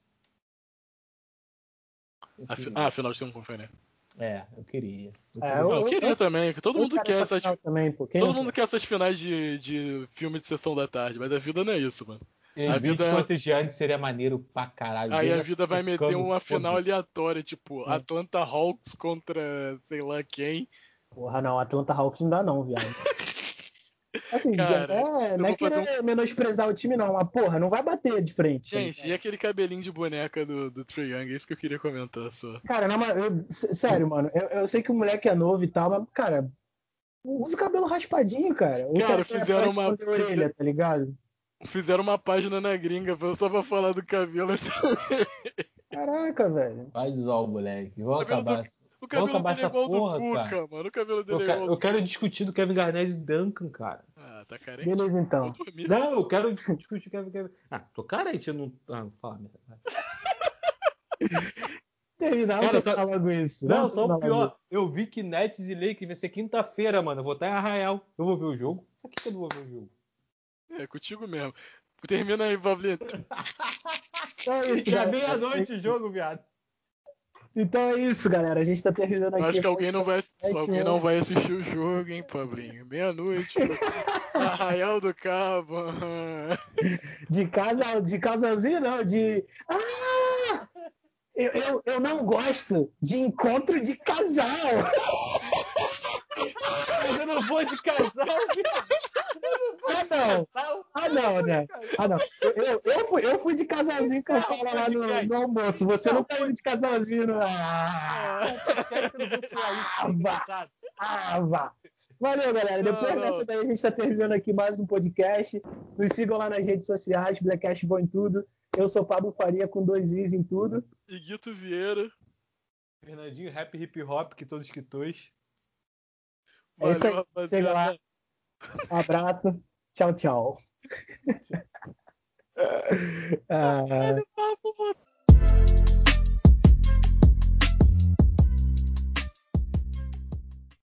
S3: Eu
S2: A fi-
S3: queria.
S2: Ah, afinal de conferência.
S3: É, eu queria. Eu
S1: É,
S3: queria.
S1: eu-
S2: Eu, queria também, que todo
S1: eu
S2: mundo quer
S1: essa
S2: essas.
S1: também, pô.
S2: Todo mundo quer essas finais de, de filme de sessão da tarde, mas a vida não é isso, mano. a vida-
S3: contra Giannis seria maneiro pra caralho.
S2: Aí a vida vai meter uma final aleatória, tipo,
S1: É.
S2: Atlanta Hawks contra sei lá quem.
S1: Porra, não, Atlanta Hawks não dá não, viado. Assim,
S2: Cara,
S1: é, não é
S2: vou
S1: querer menosprezar o time não, mas porra, não vai bater de frente. tá
S2: Gente, e aquele cabelinho de boneca do, do Trae Young? É isso que eu queria comentar só.
S1: Cara, não, eu- sério, mano, eu, eu sei que o moleque é novo e tal, mas, cara, usa o cabelo raspadinho, cara. Usa
S2: Cara, fizeram uma-
S1: orelha, tá ligado?
S2: Fizeram uma página na gringa só pra falar do cabelo.
S1: Caraca, velho.
S3: Vai zoar o moleque.
S2: Cabelo
S3: acabar.
S2: O cabelo dele é igual
S3: porra,
S2: do Cuca,
S3: cara.
S2: mano. O cabelo dele
S3: Eu,
S2: é
S3: quero,
S2: igual
S3: eu
S2: do
S3: quero discutir do Kevin Garnett e Duncan, cara.
S2: Ah, tá carente.
S1: Beleza, então.
S2: Dormir.
S3: Não, eu quero discutir o Kevin Garnett. Ah, tô carente, eu não. Ah, não fala merda.
S1: Terminar,
S3: Cara, só-
S1: isso.
S3: Não,
S1: Vamos
S3: só o pior. Eu vi que Nets e Lakers vai ser quinta-feira, mano. Eu vou estar em Arraial. Eu vou ver o jogo. Por que que eu não vou ver o jogo?
S2: É, contigo mesmo. Termina aí, Pablito.
S1: é
S3: é meia-noite o jogo, viado.
S1: Então é isso, galera. A gente tá terminando aqui.
S2: Eu acho que alguém não vai, alguém
S1: é.
S2: não vai assistir o jogo, hein, Pablinho? Meia-noite. Arraial do Cabo.
S1: De casal, de casalzinho, não, de. Ah! Eu, eu, eu não gosto de encontro de casal.
S3: Eu não vou de casal, viado.
S1: Ah, não. Ah, não, né? Ah, não. Eu, eu, eu, fui, eu fui de casalzinho com a fala lá no, no almoço. Você não tá indo de casalzinho, não. Ah, Ah, vá. ah, vá. Valeu, galera. Depois dessa daí a gente tá terminando aqui mais um podcast. Nos sigam lá nas redes sociais, Blackcast Bom em Tudo. Eu sou Pablo Faria com dois Is em tudo.
S2: E Guito Vieira.
S3: Fernandinho, rap hip hop, que todos que tois.
S1: É isso aí.
S2: rapaziada.
S1: Chega lá. Um abraço. 像条
S2: 呃